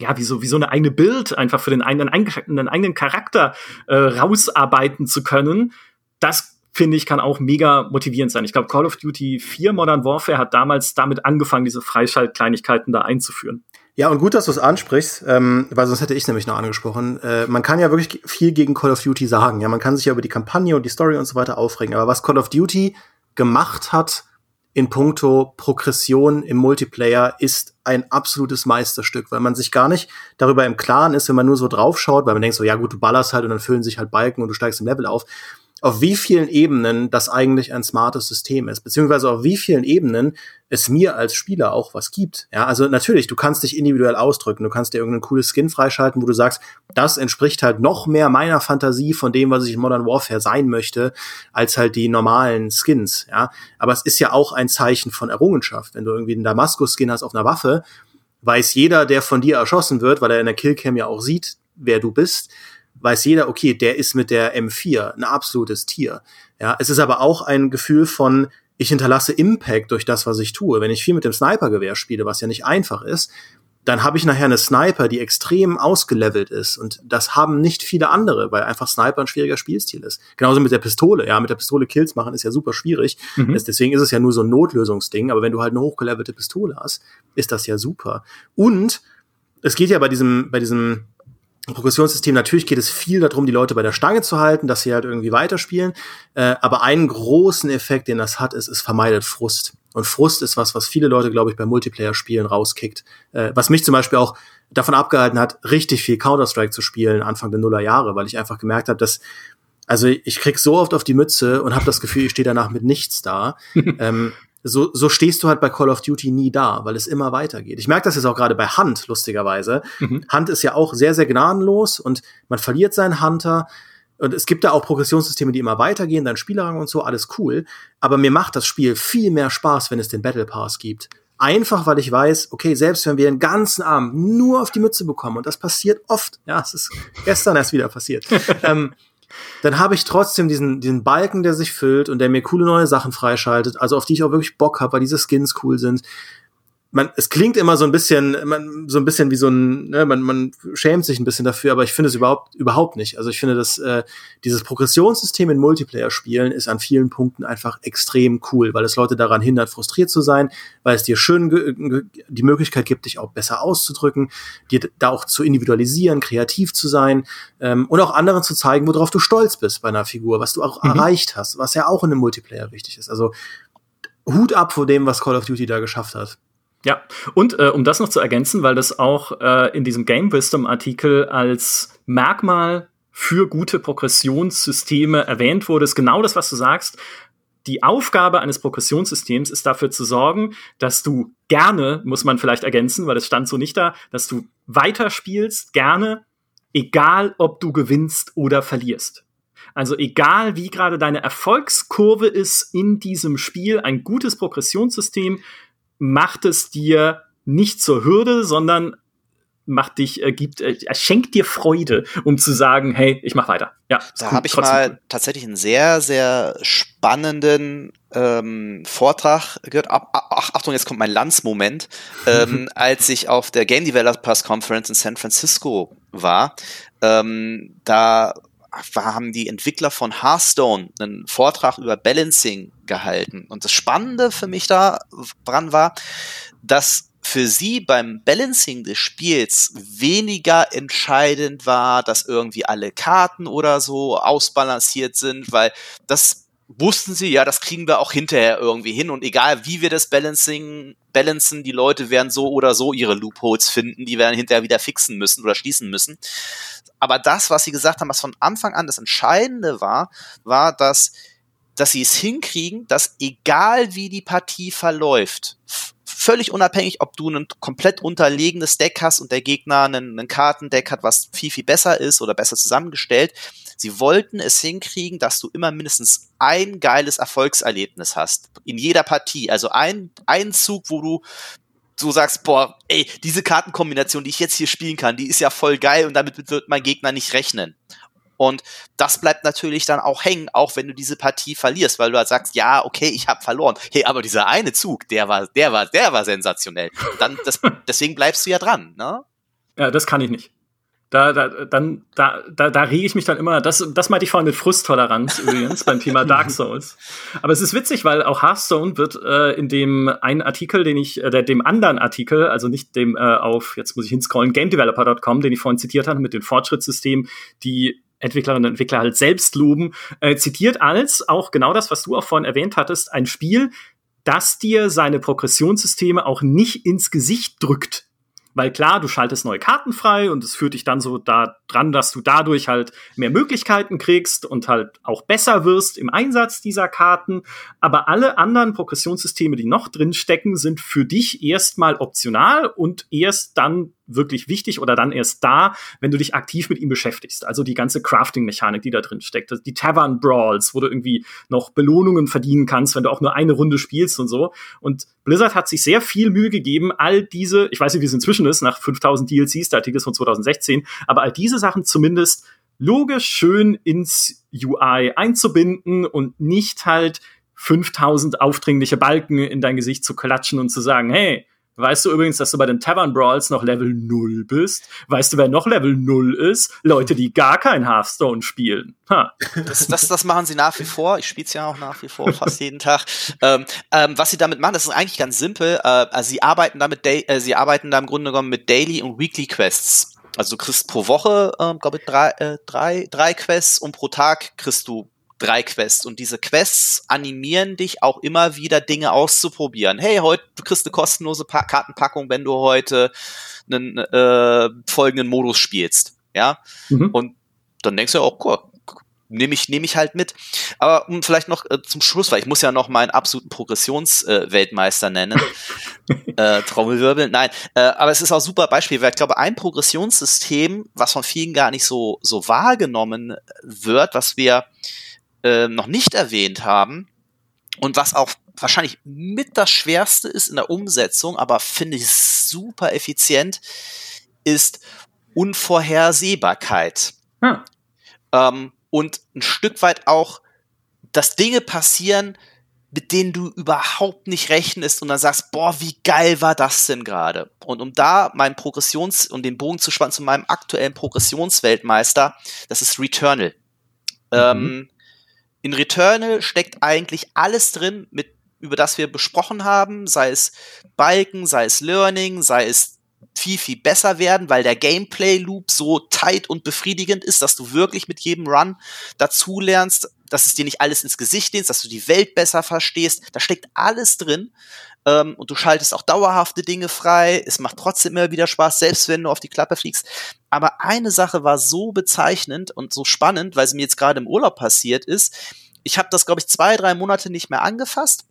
S1: ja, wie so, wie so eine eigene Bild einfach für den eigenen, einen eigenen Charakter äh, rausarbeiten zu können, das finde ich, kann auch mega motivierend sein. Ich glaube, Call of Duty 4 Modern Warfare hat damals damit angefangen, diese Freischaltkleinigkeiten da einzuführen.
S2: Ja, und gut, dass du es ansprichst, ähm, weil sonst hätte ich nämlich noch angesprochen. Äh, man kann ja wirklich viel gegen Call of Duty sagen. Ja, man kann sich ja über die Kampagne und die Story und so weiter aufregen. Aber was Call of Duty gemacht hat in puncto Progression im Multiplayer ist ein absolutes Meisterstück, weil man sich gar nicht darüber im Klaren ist, wenn man nur so draufschaut, weil man denkt so, ja gut, du ballerst halt und dann füllen sich halt Balken und du steigst im Level auf auf wie vielen Ebenen das eigentlich ein smartes System ist, beziehungsweise auf wie vielen Ebenen es mir als Spieler auch was gibt. Ja, also natürlich, du kannst dich individuell ausdrücken, du kannst dir irgendein cooles Skin freischalten, wo du sagst, das entspricht halt noch mehr meiner Fantasie von dem, was ich in Modern Warfare sein möchte, als halt die normalen Skins. Ja, aber es ist ja auch ein Zeichen von Errungenschaft. Wenn du irgendwie einen Damaskus-Skin hast auf einer Waffe, weiß jeder, der von dir erschossen wird, weil er in der Killcam ja auch sieht, wer du bist, weiß jeder, okay, der ist mit der M4 ein absolutes Tier. Ja, es ist aber auch ein Gefühl von, ich hinterlasse Impact durch das, was ich tue. Wenn ich viel mit dem Snipergewehr spiele, was ja nicht einfach ist, dann habe ich nachher eine Sniper, die extrem ausgelevelt ist. Und das haben nicht viele andere, weil einfach Sniper ein schwieriger Spielstil ist. Genauso mit der Pistole. Ja, mit der Pistole Kills machen ist ja super schwierig. Mhm. Deswegen ist es ja nur so ein Notlösungsding. Aber wenn du halt eine hochgelevelte Pistole hast, ist das ja super. Und es geht ja bei diesem, bei diesem Progressionssystem, natürlich geht es viel darum, die Leute bei der Stange zu halten, dass sie halt irgendwie weiterspielen. Äh, aber einen großen Effekt, den das hat, ist, es vermeidet Frust. Und Frust ist was, was viele Leute, glaube ich, bei Multiplayer-Spielen rauskickt. Äh, was mich zum Beispiel auch davon abgehalten hat, richtig viel Counter-Strike zu spielen Anfang der Nullerjahre, weil ich einfach gemerkt habe, dass also ich krieg so oft auf die Mütze und habe das Gefühl, ich stehe danach mit nichts da. *laughs* ähm, so, so stehst du halt bei Call of Duty nie da, weil es immer weitergeht. Ich merke das jetzt auch gerade bei Hunt, lustigerweise. Mhm. Hunt ist ja auch sehr, sehr gnadenlos und man verliert seinen Hunter. Und es gibt da auch Progressionssysteme, die immer weitergehen, dann Spielerrang und so, alles cool. Aber mir macht das Spiel viel mehr Spaß, wenn es den Battle Pass gibt. Einfach, weil ich weiß, okay, selbst wenn wir den ganzen Abend nur auf die Mütze bekommen, und das passiert oft, ja, es ist gestern erst wieder passiert, *laughs* ähm, dann habe ich trotzdem diesen, diesen Balken, der sich füllt und der mir coole neue Sachen freischaltet, also auf die ich auch wirklich Bock habe, weil diese Skins cool sind. Man, es klingt immer so ein bisschen, man, so ein bisschen wie so ein, ne, man, man schämt sich ein bisschen dafür, aber ich finde es überhaupt, überhaupt nicht. Also ich finde, dass äh, dieses Progressionssystem in Multiplayer-Spielen ist an vielen Punkten einfach extrem cool, weil es Leute daran hindert, frustriert zu sein, weil es dir schön die Möglichkeit gibt, dich auch besser auszudrücken, dir da auch zu individualisieren, kreativ zu sein ähm, und auch anderen zu zeigen, worauf du stolz bist bei einer Figur, was du auch mhm. erreicht hast, was ja auch in einem Multiplayer wichtig ist. Also Hut ab vor dem, was Call of Duty da geschafft hat.
S1: Ja, und äh, um das noch zu ergänzen, weil das auch äh, in diesem Game Wisdom Artikel als Merkmal für gute Progressionssysteme erwähnt wurde, ist genau das, was du sagst. Die Aufgabe eines Progressionssystems ist dafür zu sorgen, dass du gerne, muss man vielleicht ergänzen, weil es stand so nicht da, dass du weiterspielst, gerne, egal ob du gewinnst oder verlierst. Also egal wie gerade deine Erfolgskurve ist in diesem Spiel, ein gutes Progressionssystem macht es dir nicht zur Hürde, sondern macht dich, äh, gibt, äh, schenkt dir Freude, um zu sagen, hey, ich mach weiter. Ja,
S3: da habe ich mal cool. tatsächlich einen sehr, sehr spannenden ähm, Vortrag gehört. Ach, ach, Achtung, jetzt kommt mein Landsmoment. *laughs* ähm, als ich auf der Game Developers Conference in San Francisco war, ähm, da haben die Entwickler von Hearthstone einen Vortrag über Balancing gehalten. Und das Spannende für mich daran war, dass für sie beim Balancing des Spiels weniger entscheidend war, dass irgendwie alle Karten oder so ausbalanciert sind, weil das wussten sie, ja, das kriegen wir auch hinterher irgendwie hin und egal wie wir das Balancing balancen, die Leute werden so oder so ihre Loopholes finden, die werden hinterher wieder fixen müssen oder schließen müssen. Aber das, was sie gesagt haben, was von Anfang an das Entscheidende war, war, dass, dass sie es hinkriegen, dass egal wie die Partie verläuft, völlig unabhängig, ob du ein komplett unterlegenes Deck hast und der Gegner einen Kartendeck hat, was viel, viel besser ist oder besser zusammengestellt, Sie wollten es hinkriegen, dass du immer mindestens ein geiles Erfolgserlebnis hast. In jeder Partie. Also ein, ein Zug, wo du so sagst, boah, ey, diese Kartenkombination, die ich jetzt hier spielen kann, die ist ja voll geil und damit wird mein Gegner nicht rechnen. Und das bleibt natürlich dann auch hängen, auch wenn du diese Partie verlierst, weil du halt sagst, ja, okay, ich habe verloren. Hey, aber dieser eine Zug, der war, der war, der war sensationell. Dann, das, *laughs* deswegen bleibst du ja dran, ne?
S1: Ja, das kann ich nicht. Da, da, dann, da, da, da rege ich mich dann immer, das, das meinte ich vorhin mit Frusttoleranz übrigens beim Thema *laughs* Dark Souls. Aber es ist witzig, weil auch Hearthstone wird äh, in dem einen Artikel, den ich, äh, dem anderen Artikel, also nicht dem äh, auf, jetzt muss ich hinscrollen, gamedeveloper.com, den ich vorhin zitiert hatte, mit den Fortschrittssystemen, die Entwicklerinnen und Entwickler halt selbst loben, äh, zitiert als auch genau das, was du auch vorhin erwähnt hattest, ein Spiel, das dir seine Progressionssysteme auch nicht ins Gesicht drückt. Weil klar, du schaltest neue Karten frei und es führt dich dann so da dran, dass du dadurch halt mehr Möglichkeiten kriegst und halt auch besser wirst im Einsatz dieser Karten. Aber alle anderen Progressionssysteme, die noch drin stecken, sind für dich erstmal optional und erst dann wirklich wichtig oder dann erst da, wenn du dich aktiv mit ihm beschäftigst. Also die ganze Crafting-Mechanik, die da drin steckt. Die Tavern Brawls, wo du irgendwie noch Belohnungen verdienen kannst, wenn du auch nur eine Runde spielst und so. Und Blizzard hat sich sehr viel Mühe gegeben, all diese, ich weiß nicht, wie es inzwischen ist, nach 5000 DLCs, der Artikel ist von 2016, aber all diese Sachen zumindest logisch schön ins UI einzubinden und nicht halt 5000 aufdringliche Balken in dein Gesicht zu klatschen und zu sagen, hey, Weißt du übrigens, dass du bei den Tavern Brawls noch Level 0 bist? Weißt du, wer noch Level 0 ist? Leute, die gar kein Hearthstone spielen. Ha.
S3: Das, das, das machen sie nach wie vor. Ich spiele es ja auch nach wie vor fast jeden Tag. Ähm, ähm, was sie damit machen, das ist eigentlich ganz simpel. Äh, also sie arbeiten damit, äh, sie arbeiten da im Grunde genommen mit Daily und Weekly Quests. Also du kriegst pro Woche, äh, glaube ich, drei, äh, drei, drei Quests und pro Tag kriegst du drei Quests und diese Quests animieren dich auch immer wieder Dinge auszuprobieren. Hey, heute du kriegst eine kostenlose pa Kartenpackung, wenn du heute einen äh, folgenden Modus spielst, ja? Mhm. Und dann denkst du auch, cool, nehme ich nehme ich halt mit. Aber um vielleicht noch äh, zum Schluss, weil ich muss ja noch meinen absoluten Progressionsweltmeister äh, nennen, *laughs* äh, Trommelwirbel. Nein, äh, aber es ist auch ein super Beispiel, weil ich glaube, ein Progressionssystem, was von vielen gar nicht so so wahrgenommen wird, was wir äh, noch nicht erwähnt haben und was auch wahrscheinlich mit das Schwerste ist in der Umsetzung, aber finde ich super effizient, ist Unvorhersehbarkeit. Hm. Ähm, und ein Stück weit auch, dass Dinge passieren, mit denen du überhaupt nicht rechnest und dann sagst, boah, wie geil war das denn gerade? Und um da meinen Progressions- und den Bogen zu spannen zu meinem aktuellen Progressionsweltmeister, das ist Returnal. Mhm. Ähm, in Returnal steckt eigentlich alles drin, mit, über das wir besprochen haben, sei es Balken, sei es Learning, sei es viel, viel besser werden, weil der Gameplay-Loop so tight und befriedigend ist, dass du wirklich mit jedem Run dazulernst, dass es dir nicht alles ins Gesicht lehnst, dass du die Welt besser verstehst. Da steckt alles drin. Ähm, und du schaltest auch dauerhafte Dinge frei. Es macht trotzdem immer wieder Spaß, selbst wenn du auf die Klappe fliegst. Aber eine Sache war so bezeichnend und so spannend, weil sie mir jetzt gerade im Urlaub passiert ist. Ich habe das, glaube ich, zwei, drei Monate nicht mehr angefasst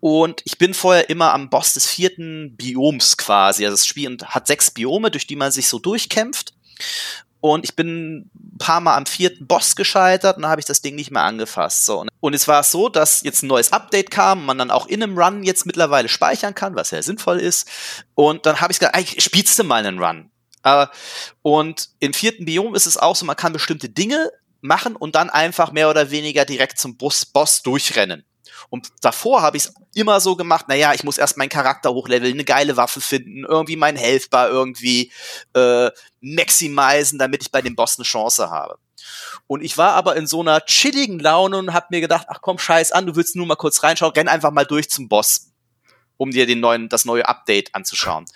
S3: und ich bin vorher immer am Boss des vierten Bioms quasi. Also das Spiel hat sechs Biome, durch die man sich so durchkämpft. Und ich bin ein paar Mal am vierten Boss gescheitert und dann habe ich das Ding nicht mehr angefasst. So. Und es war so, dass jetzt ein neues Update kam, man dann auch in einem Run jetzt mittlerweile speichern kann, was ja sinnvoll ist. Und dann habe ich gesagt, eigentlich spielst du mal einen Run. Äh, und im vierten Biom ist es auch so, man kann bestimmte Dinge machen und dann einfach mehr oder weniger direkt zum Boss durchrennen. Und davor habe ich es immer so gemacht, naja, ich muss erst meinen Charakter hochleveln, eine geile Waffe finden, irgendwie mein Healthbar irgendwie äh, maximizen, damit ich bei dem Boss eine Chance habe. Und ich war aber in so einer chilligen Laune und habe mir gedacht, ach komm, scheiß an, du willst nur mal kurz reinschauen, renn einfach mal durch zum Boss, um dir den neuen, das neue Update anzuschauen.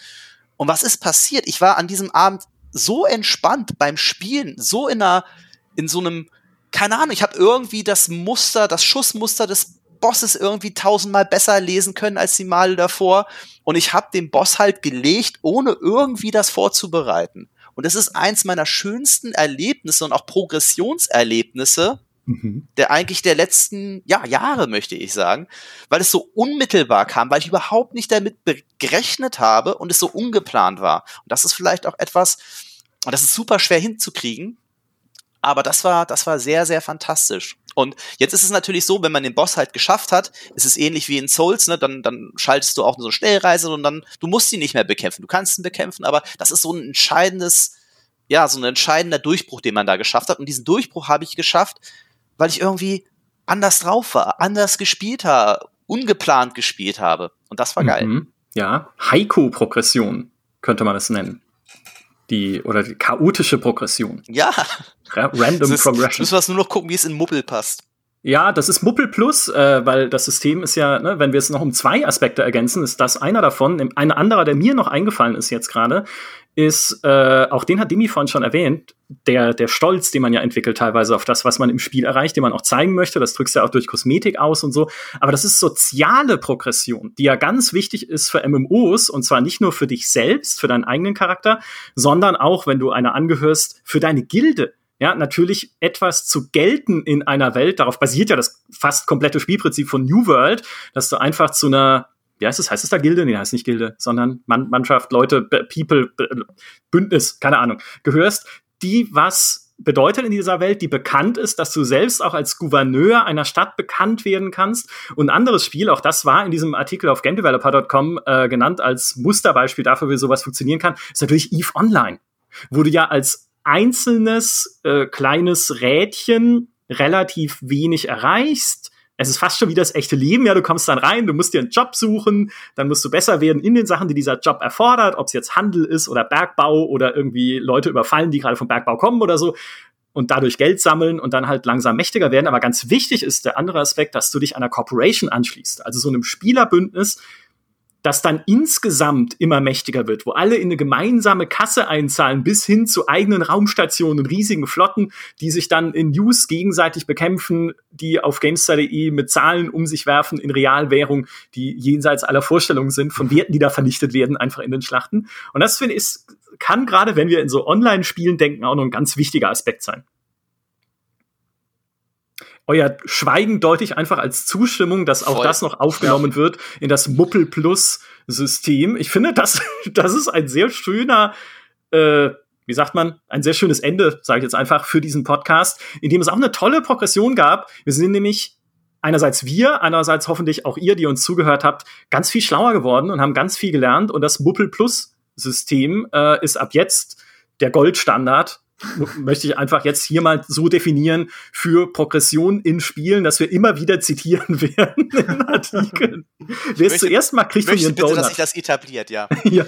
S3: Und was ist passiert? Ich war an diesem Abend so entspannt beim Spielen, so in einer, in so einem, keine Ahnung, ich habe irgendwie das Muster, das Schussmuster des Bosses irgendwie tausendmal besser lesen können als die Male davor. Und ich habe den Boss halt gelegt, ohne irgendwie das vorzubereiten. Und das ist eins meiner schönsten Erlebnisse und auch Progressionserlebnisse, mhm. der eigentlich der letzten ja, Jahre, möchte ich sagen, weil es so unmittelbar kam, weil ich überhaupt nicht damit gerechnet habe und es so ungeplant war. Und das ist vielleicht auch etwas, und das ist super schwer hinzukriegen, aber das war, das war sehr, sehr fantastisch. Und jetzt ist es natürlich so, wenn man den Boss halt geschafft hat, ist es ähnlich wie in Souls, ne? Dann, dann schaltest du auch so eine Schnellreise und dann, du musst ihn nicht mehr bekämpfen. Du kannst ihn bekämpfen, aber das ist so ein entscheidendes, ja, so ein entscheidender Durchbruch, den man da geschafft hat. Und diesen Durchbruch habe ich geschafft, weil ich irgendwie anders drauf war, anders gespielt habe, ungeplant gespielt habe. Und das war geil. Mhm.
S1: Ja, Heiko-Progression könnte man es nennen. Die, oder die chaotische Progression.
S3: Ja.
S1: Random
S3: ist,
S1: Progression.
S3: Müssen wir nur noch gucken, wie es in Muppel passt.
S1: Ja, das ist Muppel Plus, äh, weil das System ist ja, ne, wenn wir es noch um zwei Aspekte ergänzen, ist das einer davon. Ein anderer, der mir noch eingefallen ist jetzt gerade, ist, äh, auch den hat Demi vorhin schon erwähnt, der, der Stolz, den man ja entwickelt teilweise auf das, was man im Spiel erreicht, den man auch zeigen möchte. Das drückst du ja auch durch Kosmetik aus und so. Aber das ist soziale Progression, die ja ganz wichtig ist für MMOs und zwar nicht nur für dich selbst, für deinen eigenen Charakter, sondern auch, wenn du einer angehörst, für deine Gilde ja, natürlich etwas zu gelten in einer Welt, darauf basiert ja das fast komplette Spielprinzip von New World, dass du einfach zu einer, wie heißt es, heißt es da Gilde? Nee, heißt nicht Gilde, sondern Mann, Mannschaft, Leute, People, Bündnis, keine Ahnung, gehörst, die was bedeutet in dieser Welt, die bekannt ist, dass du selbst auch als Gouverneur einer Stadt bekannt werden kannst. Und ein anderes Spiel, auch das war in diesem Artikel auf gamedeveloper.com äh, genannt als Musterbeispiel dafür, wie sowas funktionieren kann, ist natürlich EVE Online, wo du ja als einzelnes äh, kleines Rädchen relativ wenig erreichst. Es ist fast schon wie das echte Leben. Ja, du kommst dann rein, du musst dir einen Job suchen, dann musst du besser werden in den Sachen, die dieser Job erfordert, ob es jetzt Handel ist oder Bergbau oder irgendwie Leute überfallen, die gerade vom Bergbau kommen oder so und dadurch Geld sammeln und dann halt langsam mächtiger werden. Aber ganz wichtig ist der andere Aspekt, dass du dich einer Corporation anschließt, also so einem Spielerbündnis, das dann insgesamt immer mächtiger wird, wo alle in eine gemeinsame Kasse einzahlen, bis hin zu eigenen Raumstationen, riesigen Flotten, die sich dann in News gegenseitig bekämpfen, die auf GameStar.de mit Zahlen um sich werfen in Realwährung, die jenseits aller Vorstellungen sind, von Werten, die da vernichtet werden, einfach in den Schlachten. Und das finde ich, kann gerade, wenn wir in so Online-Spielen denken, auch noch ein ganz wichtiger Aspekt sein euer Schweigen deute ich einfach als Zustimmung, dass auch Voll. das noch aufgenommen ja. wird in das Muppel Plus System. Ich finde, das, *laughs* das ist ein sehr schöner, äh, wie sagt man, ein sehr schönes Ende, sage ich jetzt einfach, für diesen Podcast, in dem es auch eine tolle Progression gab. Wir sind nämlich einerseits wir, einerseits hoffentlich auch ihr, die uns zugehört habt, ganz viel schlauer geworden und haben ganz viel gelernt. Und das Muppel Plus System äh, ist ab jetzt der Goldstandard möchte ich einfach jetzt hier mal so definieren für Progression in Spielen, dass wir immer wieder zitieren *laughs* werden in *laughs* Artikeln. Wer es zuerst mal kriegt
S3: von mir bitte, dass sich das etabliert, ja. *laughs* ja.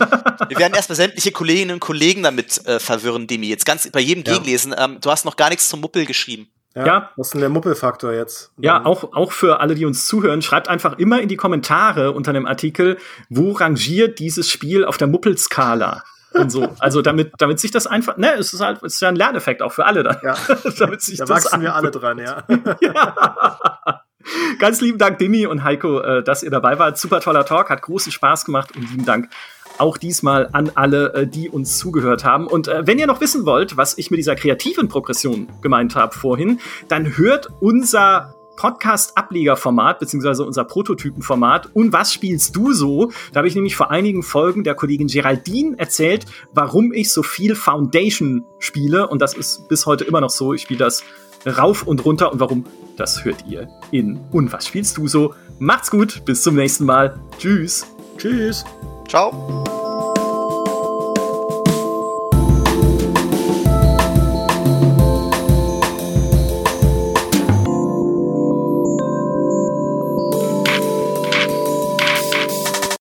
S3: Wir werden erstmal sämtliche Kolleginnen und Kollegen damit äh, verwirren, Demi. Jetzt ganz bei jedem ja. Gegenlesen. Ähm, du hast noch gar nichts zum Muppel geschrieben.
S2: Ja, ja. Was ist denn der Muppelfaktor jetzt?
S1: Ja, auch, auch für alle, die uns zuhören, schreibt einfach immer in die Kommentare unter dem Artikel, wo rangiert dieses Spiel auf der Muppelskala? Und so. Also damit, damit sich das einfach, ne, es ist halt, es ist ja ein Lerneffekt auch für alle dann.
S2: Ja. *laughs* damit sich da das wachsen wir alle dran, ja. *laughs*
S1: ja. Ganz lieben Dank, Dimi und Heiko, äh, dass ihr dabei wart. Super toller Talk, hat großen Spaß gemacht und lieben Dank auch diesmal an alle, äh, die uns zugehört haben. Und äh, wenn ihr noch wissen wollt, was ich mit dieser kreativen Progression gemeint habe vorhin, dann hört unser Podcast-Ablegerformat, beziehungsweise unser Prototypenformat. Und was spielst du so? Da habe ich nämlich vor einigen Folgen der Kollegin Geraldine erzählt, warum ich so viel Foundation spiele. Und das ist bis heute immer noch so. Ich spiele das rauf und runter. Und warum? Das hört ihr in Und was spielst du so? Macht's gut, bis zum nächsten Mal. Tschüss.
S2: Tschüss.
S3: Ciao.